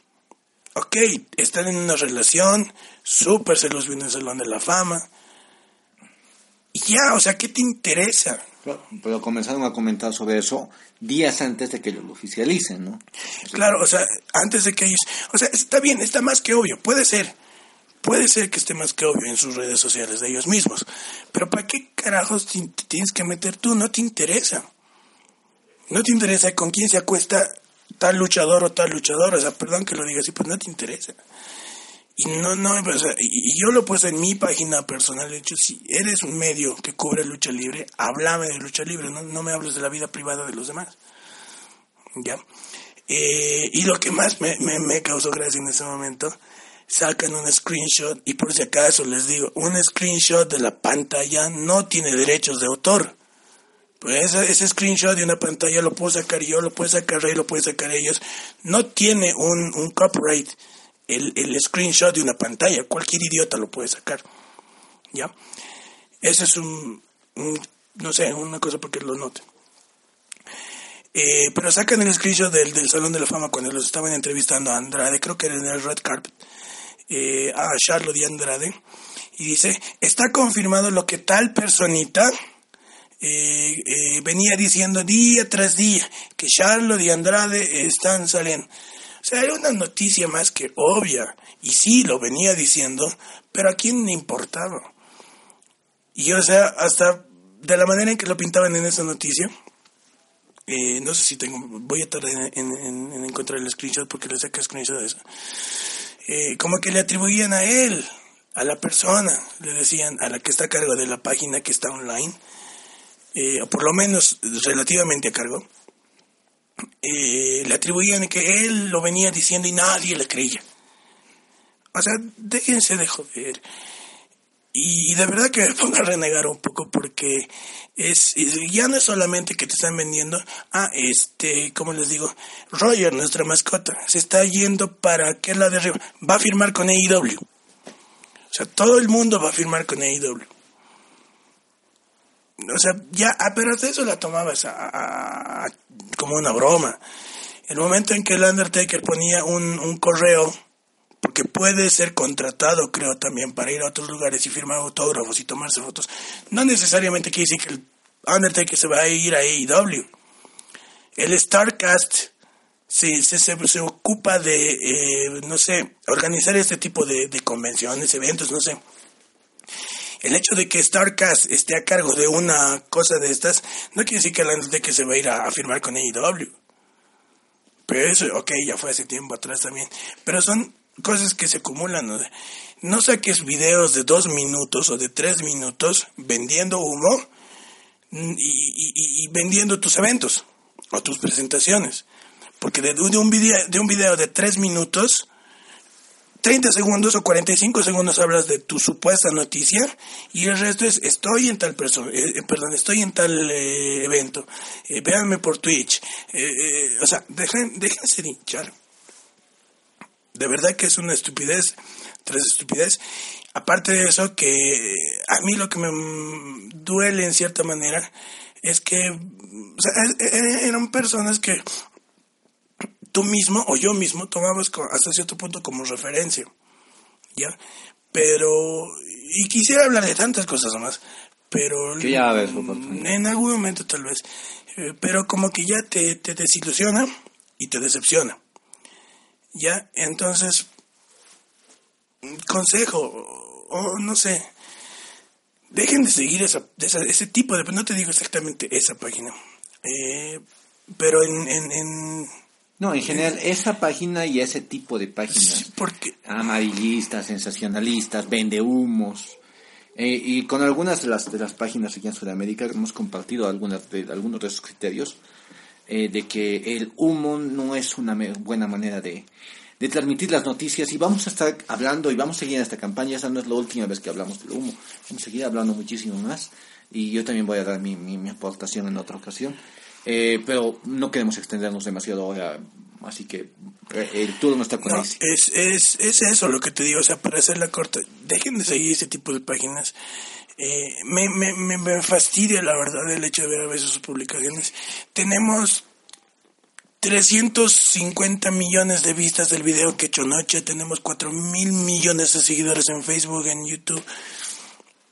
ok, están en una relación, súper se los viene en el Salón de la Fama. Y ya, o sea, ¿qué te interesa? pero comenzaron a comentar sobre eso días antes de que lo oficialicen, ¿no? Claro, o sea, antes de que ellos... O sea, está bien, está más que obvio, puede ser. Puede ser que esté más que obvio en sus redes sociales de ellos mismos. Pero ¿para qué carajos te tienes que meter tú? No te interesa. No te interesa con quién se acuesta tal luchador o tal luchador, o sea, perdón que lo diga así, pues no te interesa. Y no, no, y yo lo puse en mi página personal, de hecho, si eres un medio que cubre lucha libre, háblame de lucha libre, no, no me hables de la vida privada de los demás. ¿Ya? Eh, y lo que más me, me, me causó gracia en ese momento, sacan un screenshot, y por si acaso les digo, un screenshot de la pantalla no tiene derechos de autor. Pues ese, screenshot de una pantalla lo puedo sacar yo, lo puede sacar Rey, lo puede sacar ellos. No tiene un, un copyright el, el screenshot de una pantalla. Cualquier idiota lo puede sacar. ¿Ya? Ese es un, no sé, una cosa porque lo noten. Eh, pero sacan el screenshot del, del Salón de la Fama cuando los estaban entrevistando a Andrade, creo que era en el Red Carpet, eh, a Charlotte y Andrade, y dice, está confirmado lo que tal personita eh, eh, venía diciendo día tras día, que Charlotte y Andrade están saliendo. O sea, era una noticia más que obvia, y sí, lo venía diciendo, pero a quién le importaba. Y o sea, hasta de la manera en que lo pintaban en esa noticia, eh, no sé si tengo, voy a tardar en, encontrar el screenshot porque le saqué screenshot de eso. Eh, como que le atribuían a él, a la persona, le decían, a la que está a cargo de la página que está online, eh, por lo menos relativamente a cargo, le atribuían que él lo venía diciendo y nadie le creía. O sea, déjense de joder. Y, de verdad que me (laughs) pongo a renegar un poco porque es, ya no es solamente que te están vendiendo, ah, este, como les digo, Roger, nuestra mascota, se está yendo para que la de arriba, va a firmar con AEW. O sea, todo el mundo va a firmar con AEW. O sea, ya, ah, pero de eso la tomabas como una broma. El momento en que el Undertaker ponía un, un correo porque puede ser contratado, creo, también para ir a otros lugares y firmar autógrafos y tomarse fotos. No necesariamente quiere decir que el Undertaker se va a ir a AEW. El Starcast se, se, se, ocupa de, eh, no sé, organizar este tipo de, convenciones, eventos, no sé. El hecho de que Starcast esté a cargo de una cosa de estas, no quiere decir que el Undertaker se va a ir a, firmar con AEW. Pero eso, ok, ya fue hace tiempo atrás también. Pero son cosas que se acumulan. ¿no? saques videos de dos minutos o de tres minutos vendiendo humo y, vendiendo tus eventos o tus presentaciones. Porque de, un video, de un video de tres minutos, 30 segundos o 45 segundos hablas de tu supuesta noticia y el resto es estoy en tal persona, eh, eh, perdón, estoy en tal eh, evento, véanme por Twitch. o sea, dejen, déjense hinchar. De verdad que es una estupidez, tres estupidez. Aparte de eso, que a mí lo que me duele en cierta manera es que e, e, eran personas que tú mismo o yo mismo tomamos hasta cierto punto como referencia. ¿Ya? Pero, y quisiera hablar de tantas cosas más, pero que ya en algún momento tal vez, eh, pero como que ya te, te desilusiona y te decepciona. ¿Ya? Entonces, consejo, o no sé, dejen de seguir esa, ese tipo de... No te digo exactamente esa página, eh, pero en, en, no, en general, esa página y ese tipo de páginas. porque... Amarillistas, sensacionalistas, vende humos. Eh, y con algunas de las, de las páginas aquí en Sudamérica hemos compartido algunas de, algunos de esos criterios eh, de que el humo no es una buena manera de, de transmitir las noticias y vamos a estar hablando y vamos a seguir en esta campaña. Esa no es la última vez que hablamos del humo. Vamos a seguir hablando muchísimo más y yo también voy a dar mi, mi, aportación en otra ocasión. Eh, pero no queremos extendernos demasiado ahora, así que eh, el turno está con no, es, es, es eso lo que te digo, o sea, para hacerla corta, dejen de seguir ese tipo de páginas. Eh, me, me, me, fastidia la verdad el hecho de ver a veces sus publicaciones. Tenemos 350 millones de vistas del video que he hecho noche, tenemos 4 mil millones de seguidores en Facebook, en YouTube.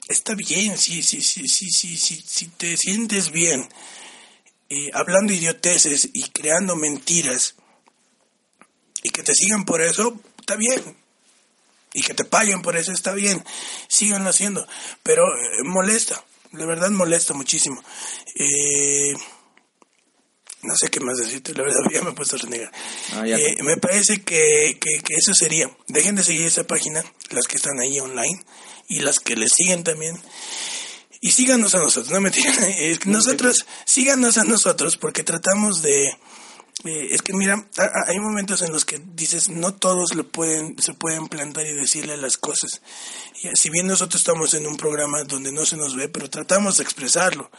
Está bien, sí, sí, sí, sí, sí, sí, si te sientes bien eh, hablando idioteces y creando mentiras y que te sigan por eso, está bien y que te paguen por eso está bien, síganlo haciendo, pero eh, molesta, de verdad molesta muchísimo. Eh, no sé qué más decirte, la verdad (laughs) ya me he puesto a renegar. Ah, eh, me parece que, que, eso sería, dejen de seguir esa página, las que están ahí online y las que les siguen también. Y síganos a nosotros, no me (laughs) nosotros, síganos a nosotros porque tratamos de Eh, es que mira, hay momentos en los que dices, no todos lo pueden, se pueden plantar y decirle las cosas. Y si bien nosotros estamos en un programa donde no se nos ve, pero tratamos de expresarlo.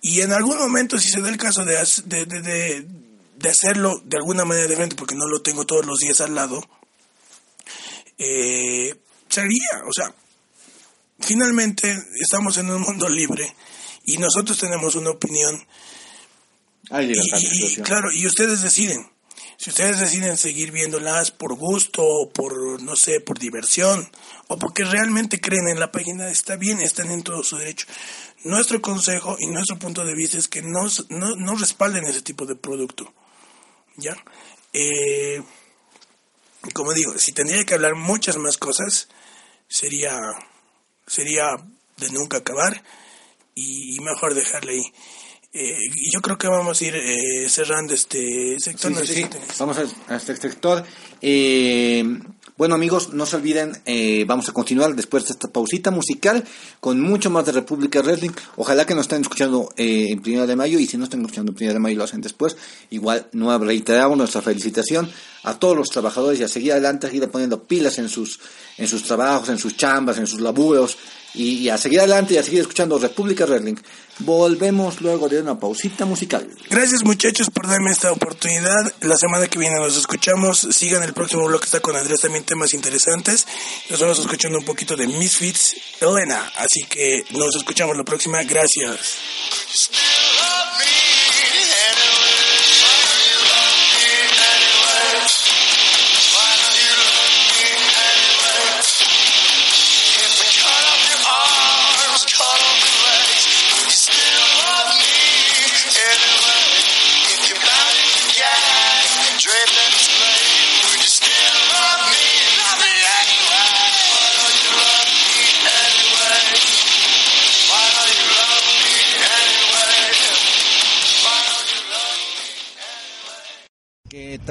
Y en algún momento, si se da el caso de, de, de, de hacerlo de alguna manera diferente, porque no lo tengo todos los días al lado, eh, sería, o sea, finalmente estamos en un mundo libre y nosotros tenemos una opinión. y, claro, y ustedes deciden. Si ustedes deciden seguir viéndolas por gusto o por, no sé, por diversión o porque realmente creen en la página, está bien, están en todo su derecho. Nuestro consejo y nuestro punto de vista es que no, no, respalden ese tipo de producto. ¿Ya? Eh, como digo, si tendría que hablar muchas más cosas, sería, sería de nunca acabar y, mejor dejarle ahí. Eh, y yo creo que vamos a ir eh, cerrando este sector. Vamos a, este sector. Eh, bueno amigos, no se olviden, eh, vamos a continuar después de esta pausita musical con mucho más de República Wrestling. Ojalá que nos estén escuchando eh, en primero de mayo y si no están escuchando en primero de mayo lo hacen después. Igual no reiteramos nuestra felicitación a todos los trabajadores y a seguir adelante, a seguir poniendo pilas en sus, en sus trabajos, en sus chambas, en sus laburos y, a seguir adelante y a seguir escuchando República Wrestling. Volvemos luego de una pausita musical. Gracias muchachos por darme esta oportunidad. La semana que viene nos escuchamos. Sigan el próximo blog que está con Andrés también temas interesantes. Nos vamos escuchando un poquito de Misfits Elena. Así que nos escuchamos la próxima. Gracias.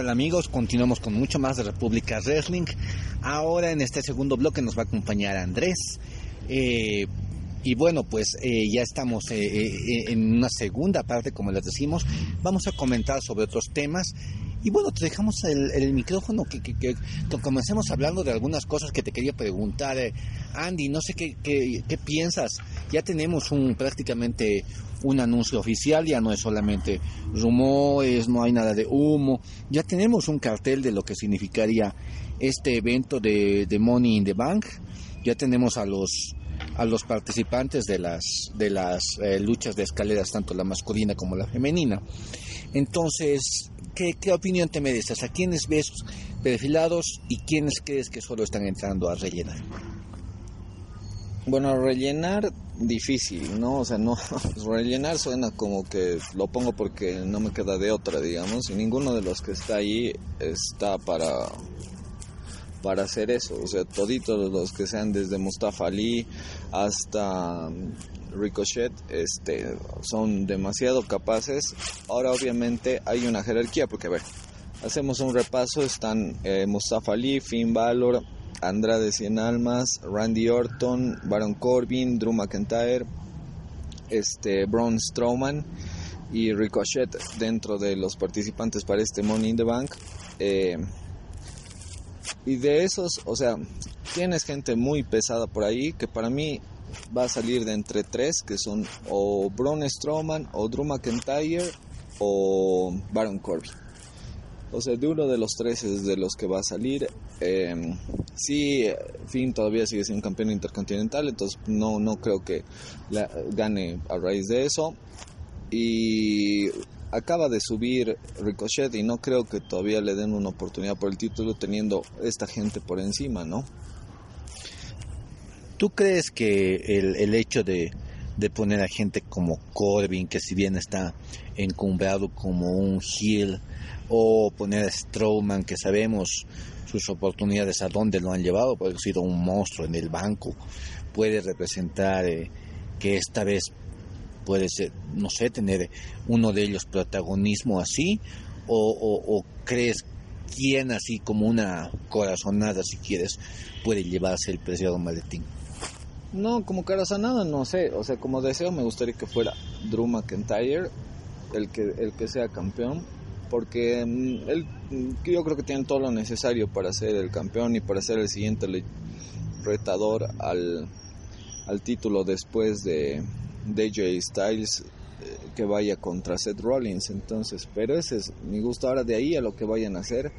Amigos? Continuamos con mucho más de República Wrestling. Ahora en este segundo bloque nos va a acompañar Andrés. Eh, y bueno, pues eh, ya estamos eh, en una segunda parte, como les decimos. Vamos a comentar sobre otros temas. Y bueno, te dejamos el, micrófono que, comencemos hablando de algunas cosas que te quería preguntar. Andy, no sé qué, qué, piensas. Ya tenemos un prácticamente un anuncio oficial, ya no es solamente rumores, no hay nada de humo, ya tenemos un cartel de lo que significaría este evento de, Money in the Bank, ya tenemos a los a los participantes de las de las eh, luchas de escaleras tanto la masculina como la femenina entonces ¿qué, opinión te mereces? ¿a quiénes ves perfilados y quiénes crees que solo están entrando a rellenar? Bueno, rellenar difícil, ¿no? O sea, no, (laughs) rellenar suena como que lo pongo porque no me queda de otra, digamos, y ninguno de los que está ahí está para para hacer eso, o sea, toditos los que sean desde Mustafa Ali hasta Ricochet, este, son demasiado capaces. Ahora obviamente hay una jerarquía, porque a ver, hacemos un repaso, están eh, Mustafa Ali, Finn Balor, Andrade Cien Almas, Randy Orton, Baron Corbin, Drew McIntyre, este, Braun Strowman y Ricochet dentro de los participantes para este Money in the Bank. Eh, y de esos, o sea, tienes gente muy pesada por ahí que para mí va a salir de entre tres, que son o Braun Strowman, o Drew McIntyre, o Baron Corbin. O sea, de uno de los tres es de los que va a salir. Eh, sí, Finn todavía sigue siendo campeón intercontinental, entonces no, no creo que la, gane a raíz de eso. Y acaba de subir Ricochet y no creo que todavía le den una oportunidad por el título teniendo esta gente por encima, ¿no? ¿Tú crees que el, el hecho de, de poner a gente como Corbin, que si bien está encumbrado como un heel, o poner a Strowman, que sabemos sus oportunidades a dónde lo han llevado, porque ha sido un monstruo en el banco, puede representar eh, que esta vez puede ser, no sé, tener uno de ellos protagonismo así, o, crees quién así como una corazonada, si quieres, puede llevarse el preciado maletín. No, como corazonada no sé, o sea, como deseo me gustaría que fuera Drew McIntyre el que, el que sea campeón porque mm, él mm, yo creo que tiene todo lo necesario para ser el campeón y para ser el siguiente retador al, al título después de DJ Styles eh, que vaya contra Seth Rollins. Entonces pero ese es mi gusto. Ahora de ahí a lo que vayan a hacer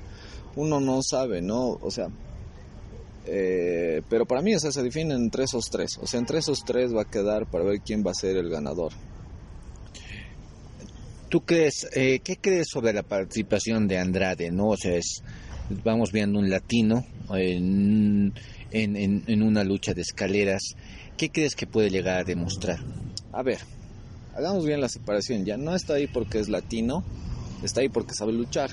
uno no sabe no o sea eh, pero para mí o se define entre esos tres o sea entre esos tres va a quedar para ver quién va a ser el ganador ¿Tú crees, eh, qué crees sobre la participación de Andrade? ¿no? O sea, vamos viendo un latino en, en, una lucha de escaleras. ¿Qué crees que puede llegar a demostrar? A ver, hagamos bien la separación. Ya no está ahí porque es latino, está ahí porque sabe luchar.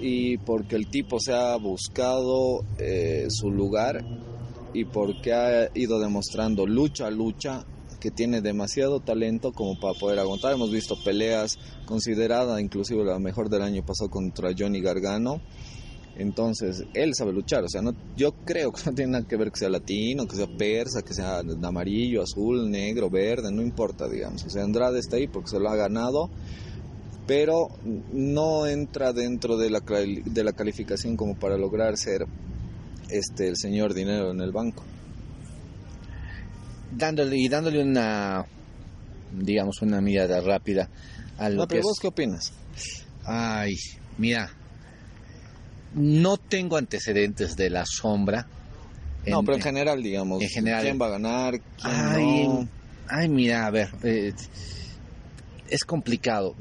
Y porque el tipo se ha buscado eh, su lugar y porque ha ido demostrando lucha a lucha que tiene demasiado talento como para poder aguantar. Hemos visto peleas considerada inclusive la mejor del año pasado contra Johnny Gargano. Entonces, él sabe luchar, o sea, no, yo creo que no tiene nada que ver que sea latino, que sea persa, que sea amarillo, azul, negro, verde, no importa, digamos. O sea, Andrade está ahí porque se lo ha ganado, pero no entra dentro de la, de la calificación como para lograr ser este el señor dinero en el banco. Dándole y dándole una digamos una mirada rápida a lo que vos qué opinas. Ay mira no tengo antecedentes de la sombra no pero en general digamos en general. quién va a ganar quién ay, no? ay mira a ver eh, es complicado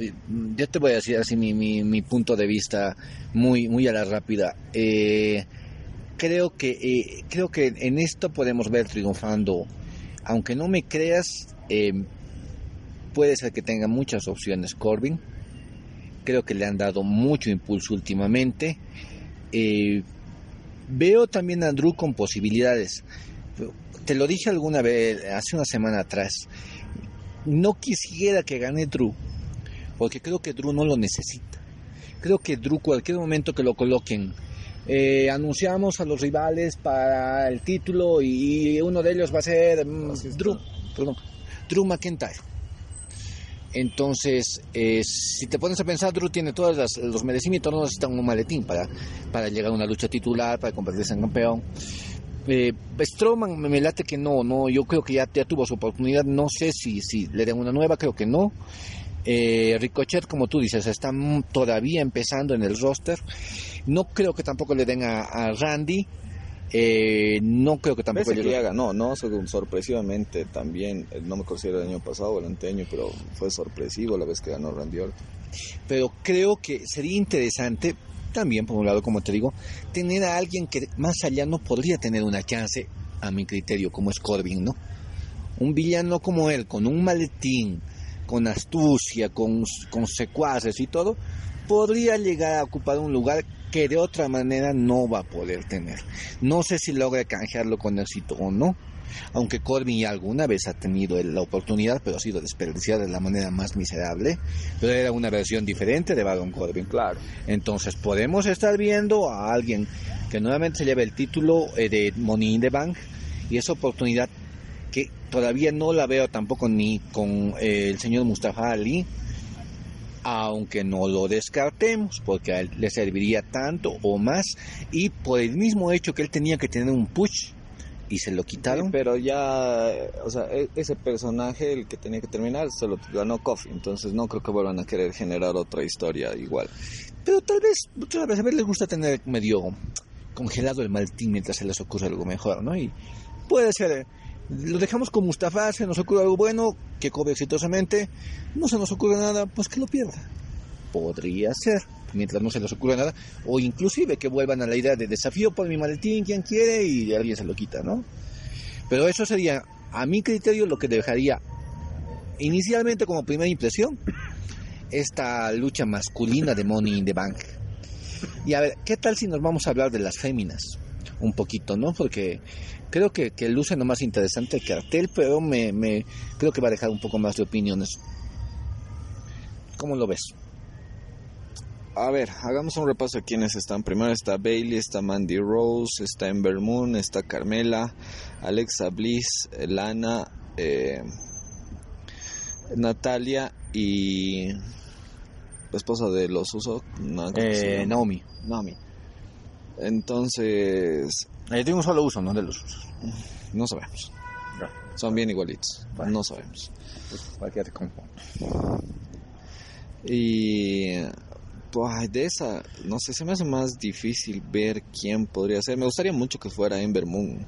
yo te voy a decir así mi, mi, mi punto de vista muy muy a la rápida eh, creo que eh, creo que en esto podemos ver triunfando aunque no me creas, eh, puede ser que tenga muchas opciones Corbin. Creo que le han dado mucho impulso últimamente. Veo también a Drew con posibilidades. Te lo dije alguna vez, hace una semana atrás. No quisiera que gane Drew, porque creo que Drew no lo necesita. Creo que Drew, cualquier momento que lo coloquen eh, anunciamos a los rivales para el título y uno de ellos va a ser mm, Drew, Drew McIntyre. Entonces, eh, si te pones a pensar, Drew tiene todos los merecimientos, no necesita un maletín para, para llegar a una lucha titular, para convertirse en campeón. Eh, Strowman me late que no, no, yo creo que ya, ya tuvo su oportunidad, no sé si, si le den una nueva, creo que no. Eh, Ricochet, como tú dices, está todavía empezando en el roster. No creo que tampoco le den a, Randy. Eh, no creo que tampoco le que no, no, sorpresivamente también, eh, no me considero el año pasado o el anteaño, pero fue sorpresivo la vez que ganó Randy Orton. Pero creo que sería interesante, también por un lado, como te digo, tener a alguien que más allá no podría tener una chance, a mi criterio, como es Corbin, ¿no? Un villano como él, con un maletín, con astucia, con, con secuaces y todo, podría llegar a ocupar un lugar que de otra manera no va a poder tener. No sé si logra canjearlo con éxito o no, aunque Corbin ya alguna vez ha tenido la oportunidad, pero ha sido desperdiciada de la manera más miserable, pero era una versión diferente de Baron Corbin. Claro. Entonces podemos estar viendo a alguien que nuevamente se lleve el título eh, de Money in the Bank y esa oportunidad que todavía no la veo tampoco ni con eh, el señor Mustafa Ali, aunque no lo descartemos, porque a él le serviría tanto o más, y por el mismo hecho que él tenía que tener un push y se lo quitaron. pero ya, o sea, e, ese personaje, el que tenía que terminar, se lo ganó Kofi, entonces no creo que vuelvan a querer generar otra historia igual. Pero tal vez, tal vez a ver les gusta tener medio congelado el maltín mientras se les ocurre algo mejor, ¿no? Y puede ser lo dejamos con Mustafa, se nos ocurre algo bueno, que cobre exitosamente, no se nos ocurre nada, pues que lo pierda. Podría ser, mientras no se les ocurra nada, o inclusive que vuelvan a la idea de desafío por mi maletín, quien quiere, y alguien se lo quita, ¿no? Pero eso sería, a mi criterio, lo que dejaría inicialmente como primera impresión esta lucha masculina de Money in the Bank. Y a ver, ¿qué tal si nos vamos a hablar de las féminas? Un poquito, ¿no? Porque creo que, que luce no más interesante el cartel, pero me creo que va a dejar un poco más de opiniones. ¿Cómo lo ves? A ver, hagamos un repaso de quiénes están. Primero está Bailey, está Mandy Rose, está Ember Moon, está Carmela, Alexa Bliss, Lana, eh, Natalia y esposa de los Usos, no, eh, Naomi. Naomi. Entonces, eh, tiene un solo uso, no de los usos. No sabemos. Son bien igualitos. No sabemos. Pues cualquiera te Y de esa, no sé, se me hace más difícil ver quién podría ser. Me gustaría mucho que fuera Ember Moon,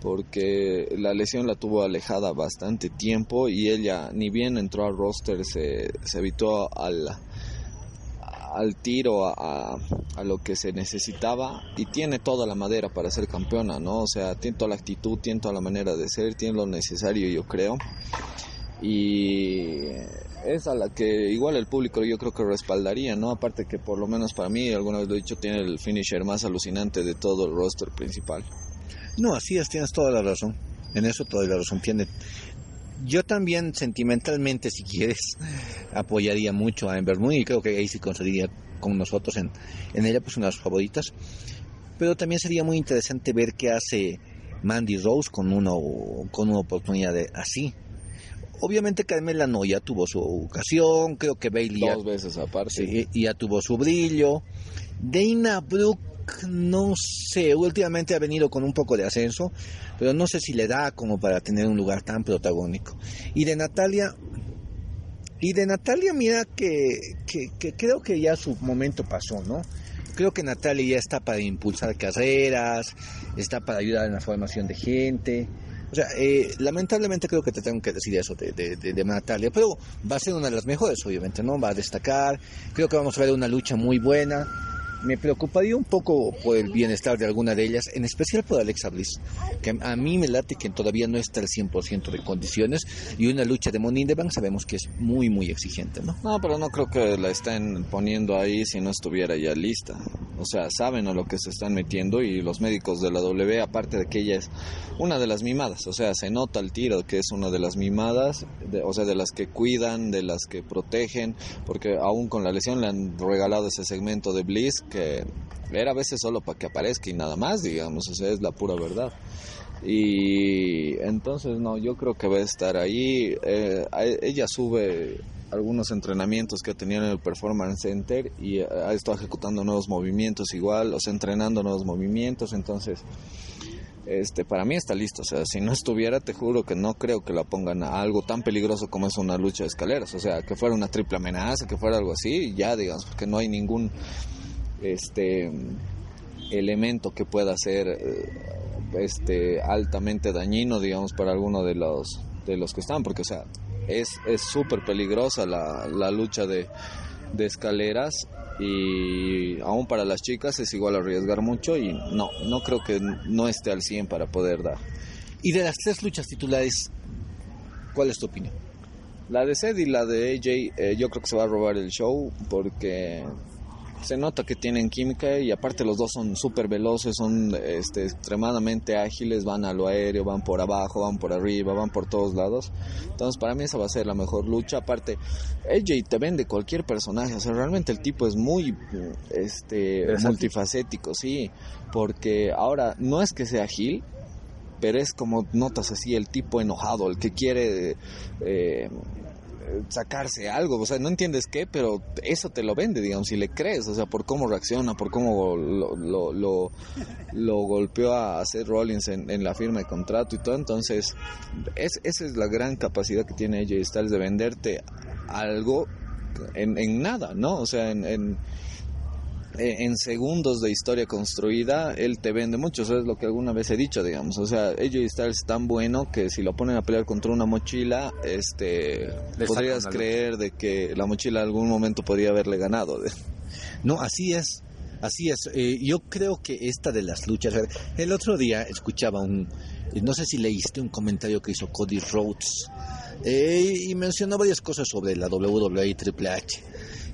porque la lesión la tuvo alejada bastante tiempo y ella, ni bien entró al roster, se, se evitó al, al tiro a, a, lo que se necesitaba y tiene toda la madera para ser campeona, ¿no? O sea, tiene toda la actitud, tiene toda la manera de ser, tiene lo necesario, yo creo. Y es a la que igual el público yo creo que respaldaría, ¿no? Aparte que por lo menos para mí, alguna vez lo he dicho, tiene el finisher más alucinante de todo el roster principal. No, así es, tienes toda la razón. En eso toda la razón tiene. Yo también sentimentalmente, si quieres, (laughs) apoyaría mucho a Ember Moon y creo que ahí sí conseguiría con nosotros en, en ella pues unas favoritas. Pero también sería muy interesante ver qué hace Mandy Rose con, uno, con una oportunidad de, así. Obviamente Carmela no ya tuvo su ocasión, creo que Bailey dos veces aparte sí, ya tuvo su brillo. Dana Brooke no sé, últimamente ha venido con un poco de ascenso, pero no sé si le da como para tener un lugar tan protagónico. Y de Natalia, y de Natalia, mira que, que, creo que ya su momento pasó, ¿no? Creo que Natalia ya está para impulsar carreras, está para ayudar en la formación de gente. O sea, eh, lamentablemente creo que te tengo que decir eso de, de, de, Natalia, pero va a ser una de las mejores, obviamente, ¿no? Va a destacar. Creo que vamos a ver una lucha muy buena me preocuparía un poco por el bienestar de alguna de ellas, en especial por Alexa Bliss, que a mí me late que todavía no está al 100% de condiciones y una lucha de Money in Bank sabemos que es muy, muy exigente, ¿no? No, pero no creo que la estén poniendo ahí si no estuviera ya lista. O sea, saben a lo que se están metiendo y los médicos de la W, aparte de que ella es una de las mimadas, o sea, se nota el tiro que es una de las mimadas, o sea, de las que cuidan, de las que protegen, porque aún con la lesión le han regalado ese segmento de Bliss que era a veces solo para que aparezca y nada más, digamos, o sea, es la pura verdad. Y entonces, no, yo creo que va a estar ahí. Eh, ella sube algunos entrenamientos que tenía en el Performance Center y ha estado ejecutando nuevos movimientos igual, o sea, entrenando nuevos movimientos, entonces este para mí está listo, o sea, si no estuviera te juro que no creo que la pongan a algo tan peligroso como es una lucha de escaleras, o sea, que fuera una triple amenaza, que fuera algo así, ya digamos, porque no hay ningún este elemento que pueda ser eh, este altamente dañino digamos para alguno de los de los que están porque o sea es súper peligrosa la, la lucha de, de escaleras y aún para las chicas es igual arriesgar mucho y no, no creo que no esté al 100 para poder dar. Y de las tres luchas titulares, ¿cuál es tu opinión? La de Sed y la de AJ, eh, yo creo que se va a robar el show porque se nota que tienen química y aparte los dos son súper veloces, son este, extremadamente ágiles, van a lo aéreo, van por abajo, van por arriba, van por todos lados. Entonces para mí esa va a ser la mejor lucha. Aparte, AJ te vende cualquier personaje, o sea, realmente el tipo es muy este, multifacético, sí, porque ahora no es que sea Gil, pero es como notas así el tipo enojado, el que quiere eh, sacarse algo, o sea, no entiendes qué, pero eso te lo vende, digamos, si le crees, o sea, por cómo reacciona, por cómo lo, lo, lo, golpeó a Seth Rollins en, la firma de contrato y todo, entonces, es, esa es la gran capacidad que tiene AJ Styles de venderte algo en, en nada, ¿no? O sea, en eh, en segundos de historia construida, él te vende mucho. Eso es lo que alguna vez he dicho, digamos. O sea, AJ Styles es tan bueno que si lo ponen a pelear contra una mochila, este, podrías creer de que la mochila en algún momento podría haberle ganado. (laughs) No, así es. Así es. Eh, yo creo que esta de las luchas. El otro día escuchaba un. No sé si leíste un comentario que hizo Cody Rhodes. Eh, y mencionó varias cosas sobre la WWE y Triple H.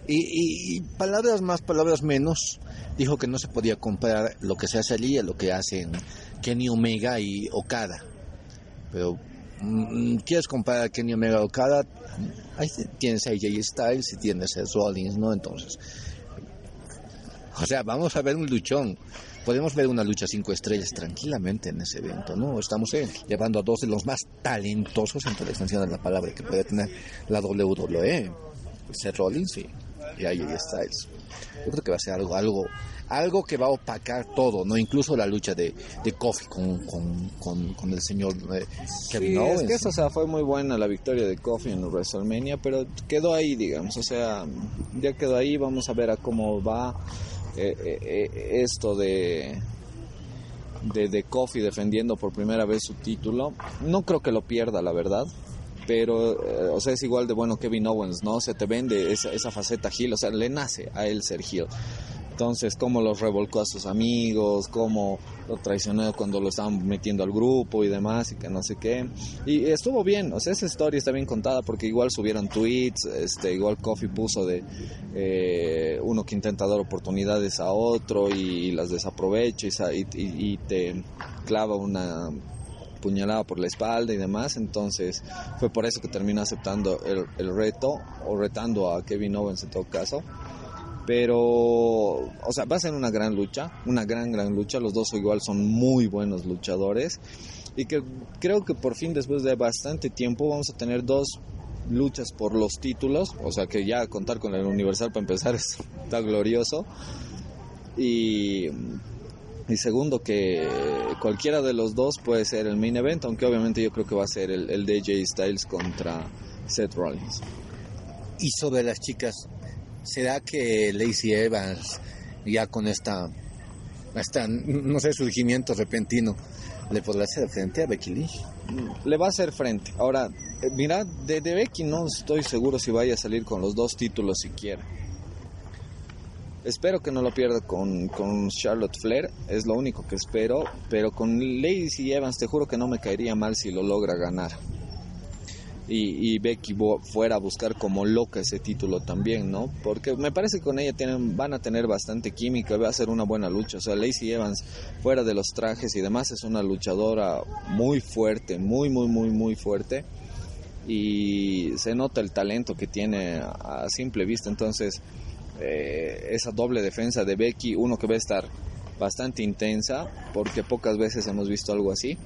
Y, palabras más, palabras menos, dijo que no se podía comparar lo que se hace allí a lo que hacen Kenny Omega y Okada. Pero, mm, ¿quieres comparar a Kenny Omega y Okada? Ahí tienes a AJ Styles y tienes a Rollins, ¿no? Entonces, o sea, vamos a ver un luchón. Podemos ver una lucha cinco estrellas tranquilamente en ese evento, ¿no? Estamos llevando a dos de los más talentosos, en toda la extensión de la palabra, que puede tener la WWE. Seth Rollins y y AJ Styles. Yo creo que va a ser algo, algo, algo que va a opacar todo, no incluso la lucha de, de Kofi con, con, con, con el señor eh, Kevin Sí, Owens. es que eso, o sea, fue muy buena la victoria de Kofi en WrestleMania, pero quedó ahí, digamos, o sea, ya quedó ahí, vamos a ver a cómo va eh, eh, eh, esto de, de, de Kofi defendiendo por primera vez su título. No creo que lo pierda, la verdad. Pero, eh, o sea, es igual de bueno Kevin Owens, ¿no? Se te vende esa, esa faceta heel, o sea, le nace a él ser heel. Entonces, cómo los revolcó a sus amigos, cómo lo traicionó cuando lo estaban metiendo al grupo y demás, y que no sé qué. Y estuvo bien, o sea, esa historia está bien contada porque igual subieron tweets, este, igual Coffee puso de eh, uno que intenta dar oportunidades a otro y, las desaprovecha y, sa- y- y- y te clava una puñalada por la espalda y demás, entonces fue por eso que terminó aceptando el, el reto o retando a Kevin Owens en todo caso. Pero o sea va a ser una gran lucha una gran gran lucha. Los dos igual son muy buenos luchadores. Y que creo que por fin después de bastante tiempo vamos a tener dos luchas por los títulos. O sea que ya contar con el universal para empezar (laughs) está glorioso. Y y segundo que cualquiera de los dos puede ser el main event aunque obviamente yo creo que va a ser el, el de Jay Styles contra Seth Rollins Y sobre las chicas, ¿será que Lacey Evans ya con esta, esta no sé, surgimiento repentino le podrá hacer frente a Becky Lynch? le va a hacer frente. Ahora, eh, mira, de, de Becky no estoy seguro si vaya a salir con los dos títulos siquiera. Espero que no lo pierda con, con Charlotte Flair, es lo único que espero, pero con Lacey Evans te juro que no me caería mal si lo logra ganar. Y, Becky bo- fuera a buscar como loca ese título también, ¿no? Porque me parece que con ella tienen, van a tener bastante química, va a ser una buena lucha. O sea, Lacey Evans, fuera de los trajes y demás, es una luchadora muy fuerte, muy, muy, muy, muy fuerte. Y se nota el talento que tiene a simple vista. Entonces, eh, esa doble defensa de Becky, uno que va a estar bastante intensa, porque pocas veces hemos visto algo así.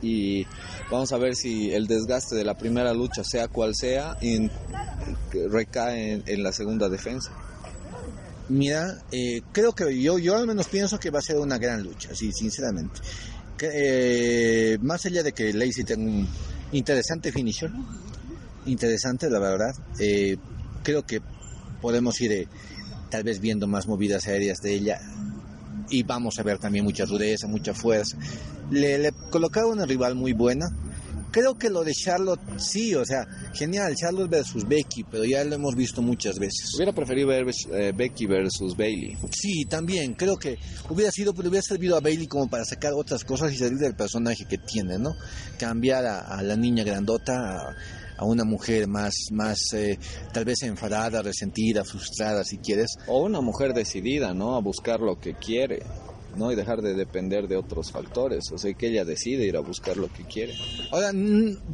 Y vamos a ver si el desgaste de la primera lucha, sea cual sea, en- recae en, en la segunda defensa. Mira, eh, creo que yo, yo al menos pienso que va a ser una gran lucha, sí, sinceramente. Que, eh, más allá de que Lacey tenga un interesante finisher, interesante la verdad, eh, creo que podemos ir eh, tal vez viendo más movidas aéreas de ella y vamos a ver también mucha rudeza, mucha fuerza. Le, le colocaron una rival muy buena. Creo que lo de Charlotte, sí, o sea, genial, Charlotte versus Becky, pero ya lo hemos visto muchas veces. Hubiera preferido ver eh, Becky versus Bailey. Sí, también, creo que hubiera sido, pero hubiera servido a Bailey como para sacar otras cosas y salir del personaje que tiene, ¿no? Cambiar a, a la niña grandota a, a una mujer más, más eh, tal vez enfadada, resentida, frustrada, si quieres. O una mujer decidida, ¿no? A buscar lo que quiere, ¿no? Y dejar de depender de otros factores. O sea, que ella decide ir a buscar lo que quiere. Ahora,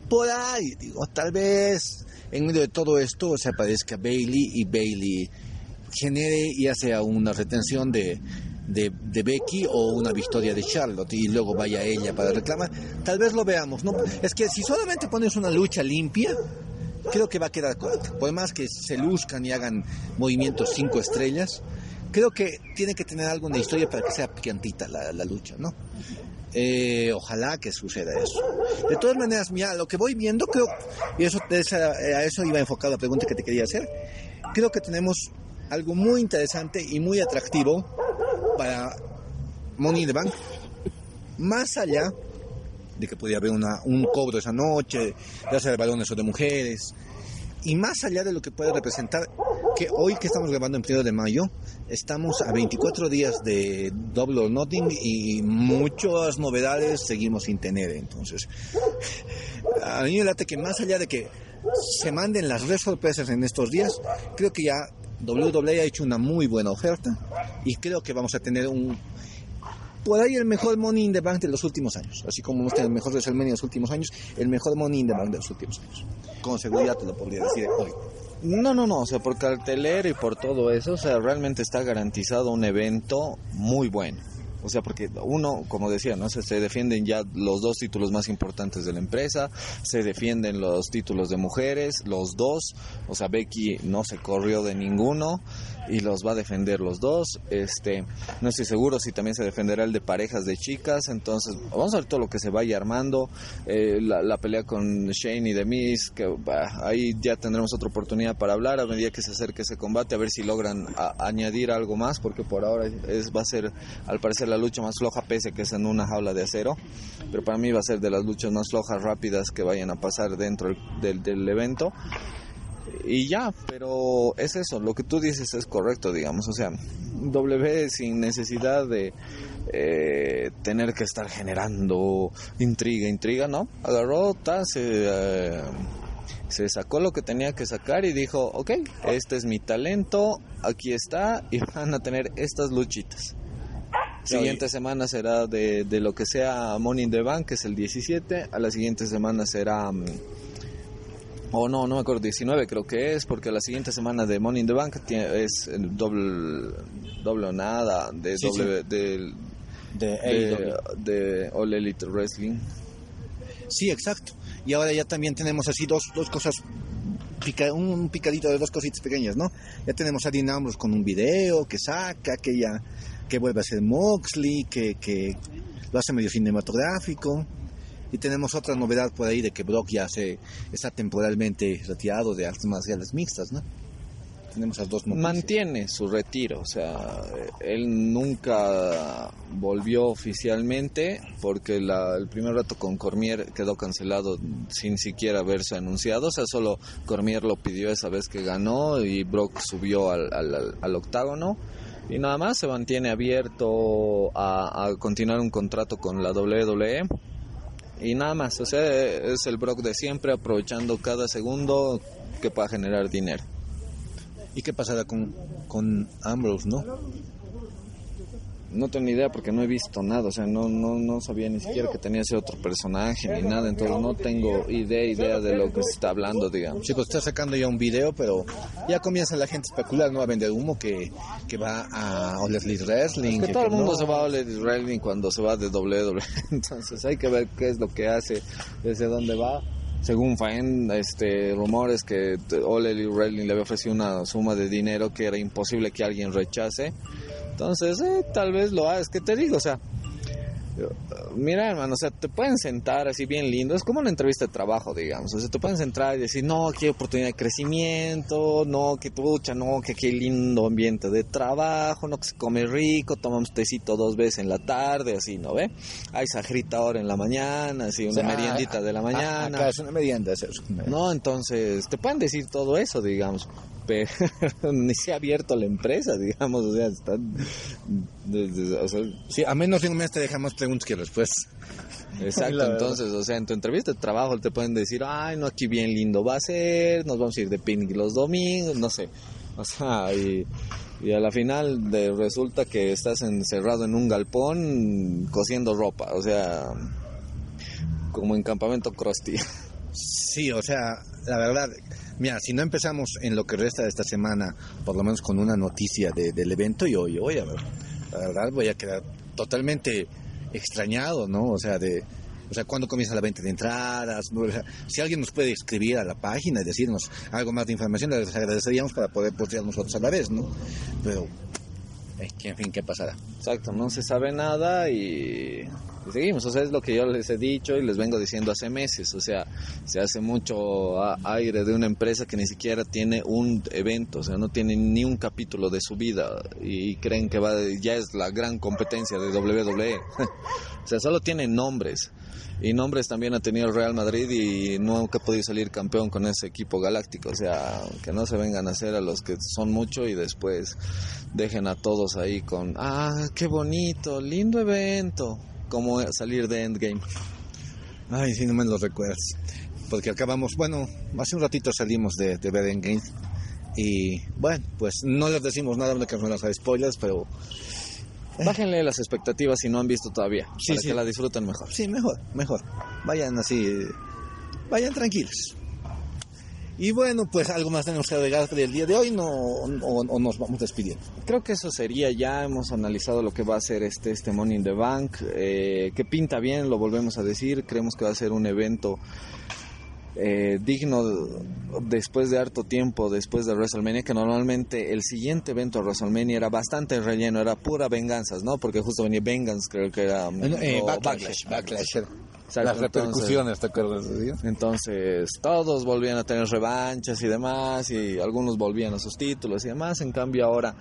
por ahí, digo, tal vez en medio de todo esto se aparezca Bailey y Bailey genere ya sea una retención de, de, Becky o una victoria de Charlotte y luego vaya ella para reclamar. Tal vez lo veamos, ¿no? Es que si solamente pones una lucha limpia, creo que va a quedar corta. Por más que se luzcan y hagan movimientos cinco estrellas, creo que tiene que tener algo en la historia para que sea picantita la, la lucha, ¿no? Eh, ojalá que suceda eso. De todas maneras, mira, lo que voy viendo, creo, y eso, esa- a eso iba enfocada la pregunta que te quería hacer, creo que tenemos algo muy interesante y muy atractivo para Money in the Bank, más allá de que podía haber una, un cobro esa noche, ya sea de balones o de mujeres, y más allá de lo que puede representar, que hoy que estamos grabando en primero de mayo, estamos a 24 días de Double or Nothing y muchas novedades seguimos sin tener. Entonces, a mí me late que más allá de que se manden las re sorpresas en estos días, creo que ya WWE ha hecho una muy buena oferta y creo que vamos a tener un por ahí el mejor Money in the Bank de los últimos años. Así como hemos tenido el mejor WrestleMania de los últimos años, el mejor Money in the Bank de los últimos años. Con seguridad te lo podría decir hoy. No, no, no, o sea, por cartelera y por todo eso, o sea, realmente está garantizado un evento muy bueno. O sea, porque uno, como decía, ¿no? Se, se defienden ya los dos títulos más importantes de la empresa, se defienden los títulos de mujeres, los dos, o sea, Becky no se corrió de ninguno y los va a defender los dos. Este, no estoy seguro si también se defenderá el de parejas de chicas, entonces vamos a ver todo lo que se vaya armando, eh, la, pelea con Shane y Demis, que ahí ya tendremos otra oportunidad para hablar a medida que se acerque ese combate, a ver si logran añadir algo más, porque por ahora es, va a ser al parecer la lucha más floja, pese a que es en una jaula de acero, pero para mí va a ser de las luchas más flojas, rápidas que vayan a pasar dentro del, del evento y ya, pero es eso, lo que tú dices es correcto, digamos, o sea, W sin necesidad de eh, tener que estar generando intriga, intriga, ¿no? Agarró, ta, se, eh, se sacó lo que tenía que sacar y dijo, ok, este es mi talento, aquí está y (laughs) van a tener estas luchitas. Siguiente semana será de, de lo que sea Money in the Bank, que es el 17. A la siguiente semana será um, o no, no me acuerdo, 19 creo que es, porque la siguiente semana de Money in the Bank tiene, es el doble, doble o nada de Sí, doble, sí. De de, AEW. de All Elite Wrestling. Sí, exacto. Y ahora ya también tenemos así dos, dos cosas, pica- un picadito de dos cositas pequeñas, ¿no? Ya tenemos a Dean Ambrose con un video que saca, que ya, que vuelve a ser Moxley, que, que lo hace medio cinematográfico. Y tenemos otra novedad por ahí de que Brock ya se está temporalmente retirado de artes marciales mixtas, ¿no? Tenemos esas dos noticias. Mantiene su retiro, o sea, él nunca volvió oficialmente porque la- el primer rato con Cormier quedó cancelado sin siquiera haberse anunciado, o sea, solo Cormier lo pidió esa vez que ganó y Brock subió al- al- al octágono y nada más se mantiene abierto a, a continuar un contrato con la WWE y nada más, o sea, es el Brock de siempre aprovechando cada segundo que pueda generar dinero. ¿Y qué pasará con, con Ambrose, no? No tengo ni idea porque no he visto nada, o sea, no, no, no sabía ni siquiera que tenía ese otro personaje ni nada, entonces no tengo idea, idea de lo que se está hablando, digamos. Sí, pues está sacando ya un video, pero ya comienza la gente a especular, no va a vender humo, que, que va a All Elite Wrestling. Que todo el mundo no. se va a All Elite Wrestling cuando se va de WWE, (laughs) entonces hay que ver qué es lo que hace, desde dónde va. Según Faen, este, rumores que All Elite Wrestling le había ofrecido una suma de dinero que era imposible que alguien rechace. Entonces, eh, tal vez lo hagas, que te digo, o sea, Mira, hermano, o sea, te pueden sentar así bien lindo. Es como una entrevista de trabajo, digamos. O sea, te pueden sentar y decir, no, hay oportunidad de crecimiento, no, que pucha, no, que hay lindo ambiente de trabajo, no, que se come rico, tomamos tecito dos veces en la tarde, así, ¿no ve? Hay sagrita ahora en la mañana, así, una O sea, meriendita de la mañana. Acá es una merienda, es eso. No, entonces te pueden decir todo eso, digamos, pero (laughs) ni se ha abierto la empresa, digamos, o sea, están, o sea, Sí, a menos de un mes te deja más preguntas que respuestas. (laughs) exacto, entonces, o sea, en tu entrevista de trabajo te pueden decir, ay, no, aquí bien lindo va a ser, nos vamos a ir de picnic los domingos, no sé, o sea, y, y a la final de, resulta que estás encerrado en un galpón cosiendo ropa, o sea, como en campamento Krusty. Sí, o sea, la verdad, mira, si no empezamos en lo que resta de esta semana, por lo menos con una noticia de- del evento, yo, yo voy a ver, la verdad voy a quedar totalmente extrañado, ¿no? O sea, de, o sea, cuándo comienza la venta de entradas. O si alguien nos puede escribir a la página y decirnos algo más de información, les agradeceríamos para poder postear nosotros a la vez, ¿no? Pero, eh, en fin, ¿qué pasará? Exacto, no se sabe nada y, y seguimos. O sea, es lo que yo les he dicho y les vengo diciendo hace meses. O sea, se hace mucho aire de una empresa que ni siquiera tiene un evento, o sea, no tiene ni un capítulo de su vida y creen que va ya es la gran competencia de WWE. (laughs) o sea, solo tiene nombres. Y nombres también ha tenido el Real Madrid y nunca ha podido salir campeón con ese equipo galáctico. O sea, que no se vengan a hacer a los que son mucho y después dejen a todos ahí con, ah, qué bonito, lindo evento. Como salir de Endgame. Ay, si no me lo recuerdas. Porque acabamos, bueno, hace un ratito salimos de, de ver Endgame. Y bueno, pues no les decimos nada de que no las spoilers, pero Bájenle las expectativas si no han visto todavía, Sí, para sí. que la disfruten mejor. sí, mejor, mejor. Vayan así, vayan tranquilos. Y bueno, pues algo más tenemos que agregar del día de hoy no, o, nos vamos despidiendo. Creo que eso sería ya, hemos analizado lo que va a ser este, este Money in the Bank, eh, que pinta bien, lo volvemos a decir, creemos que va a ser un evento eh, digno después de harto tiempo, después de WrestleMania, que normalmente el siguiente evento de WrestleMania era bastante relleno, era pura venganzas, ¿no? Porque justo venía Vengeance, creo que era... Eh, backlash, backlash, Las repercusiones, ¿te acuerdas? Entonces, todos volvían a tener revanchas y demás, y algunos volvían a sus títulos y demás. En cambio, ahora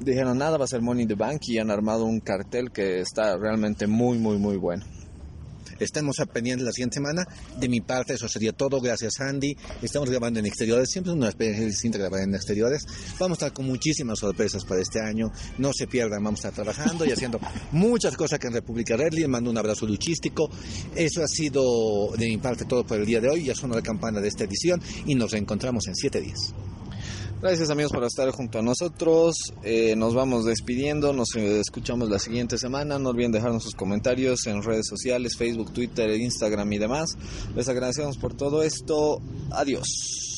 dijeron nada, va a ser Money in the Bank y han armado un cartel que está realmente muy, muy, muy bueno. Estamos pendientes la siguiente semana. De mi parte, eso sería todo. Gracias, Andy. Estamos grabando en exteriores. Siempre es una experiencia distinta grabar en exteriores. Vamos a estar con muchísimas sorpresas para este año. No se pierdan. Vamos a estar trabajando y haciendo (laughs) muchas cosas que en República Red. Les mando un abrazo luchístico. Eso ha sido de mi parte todo por el día de hoy. Ya suena la campana de esta edición y nos reencontramos en siete días. Gracias amigos por estar junto a nosotros. Eh, nos vamos despidiendo. Nos escuchamos la siguiente semana. No olviden dejarnos sus comentarios en redes sociales, Facebook, Twitter, Instagram y demás. Les agradecemos por todo esto. Adiós.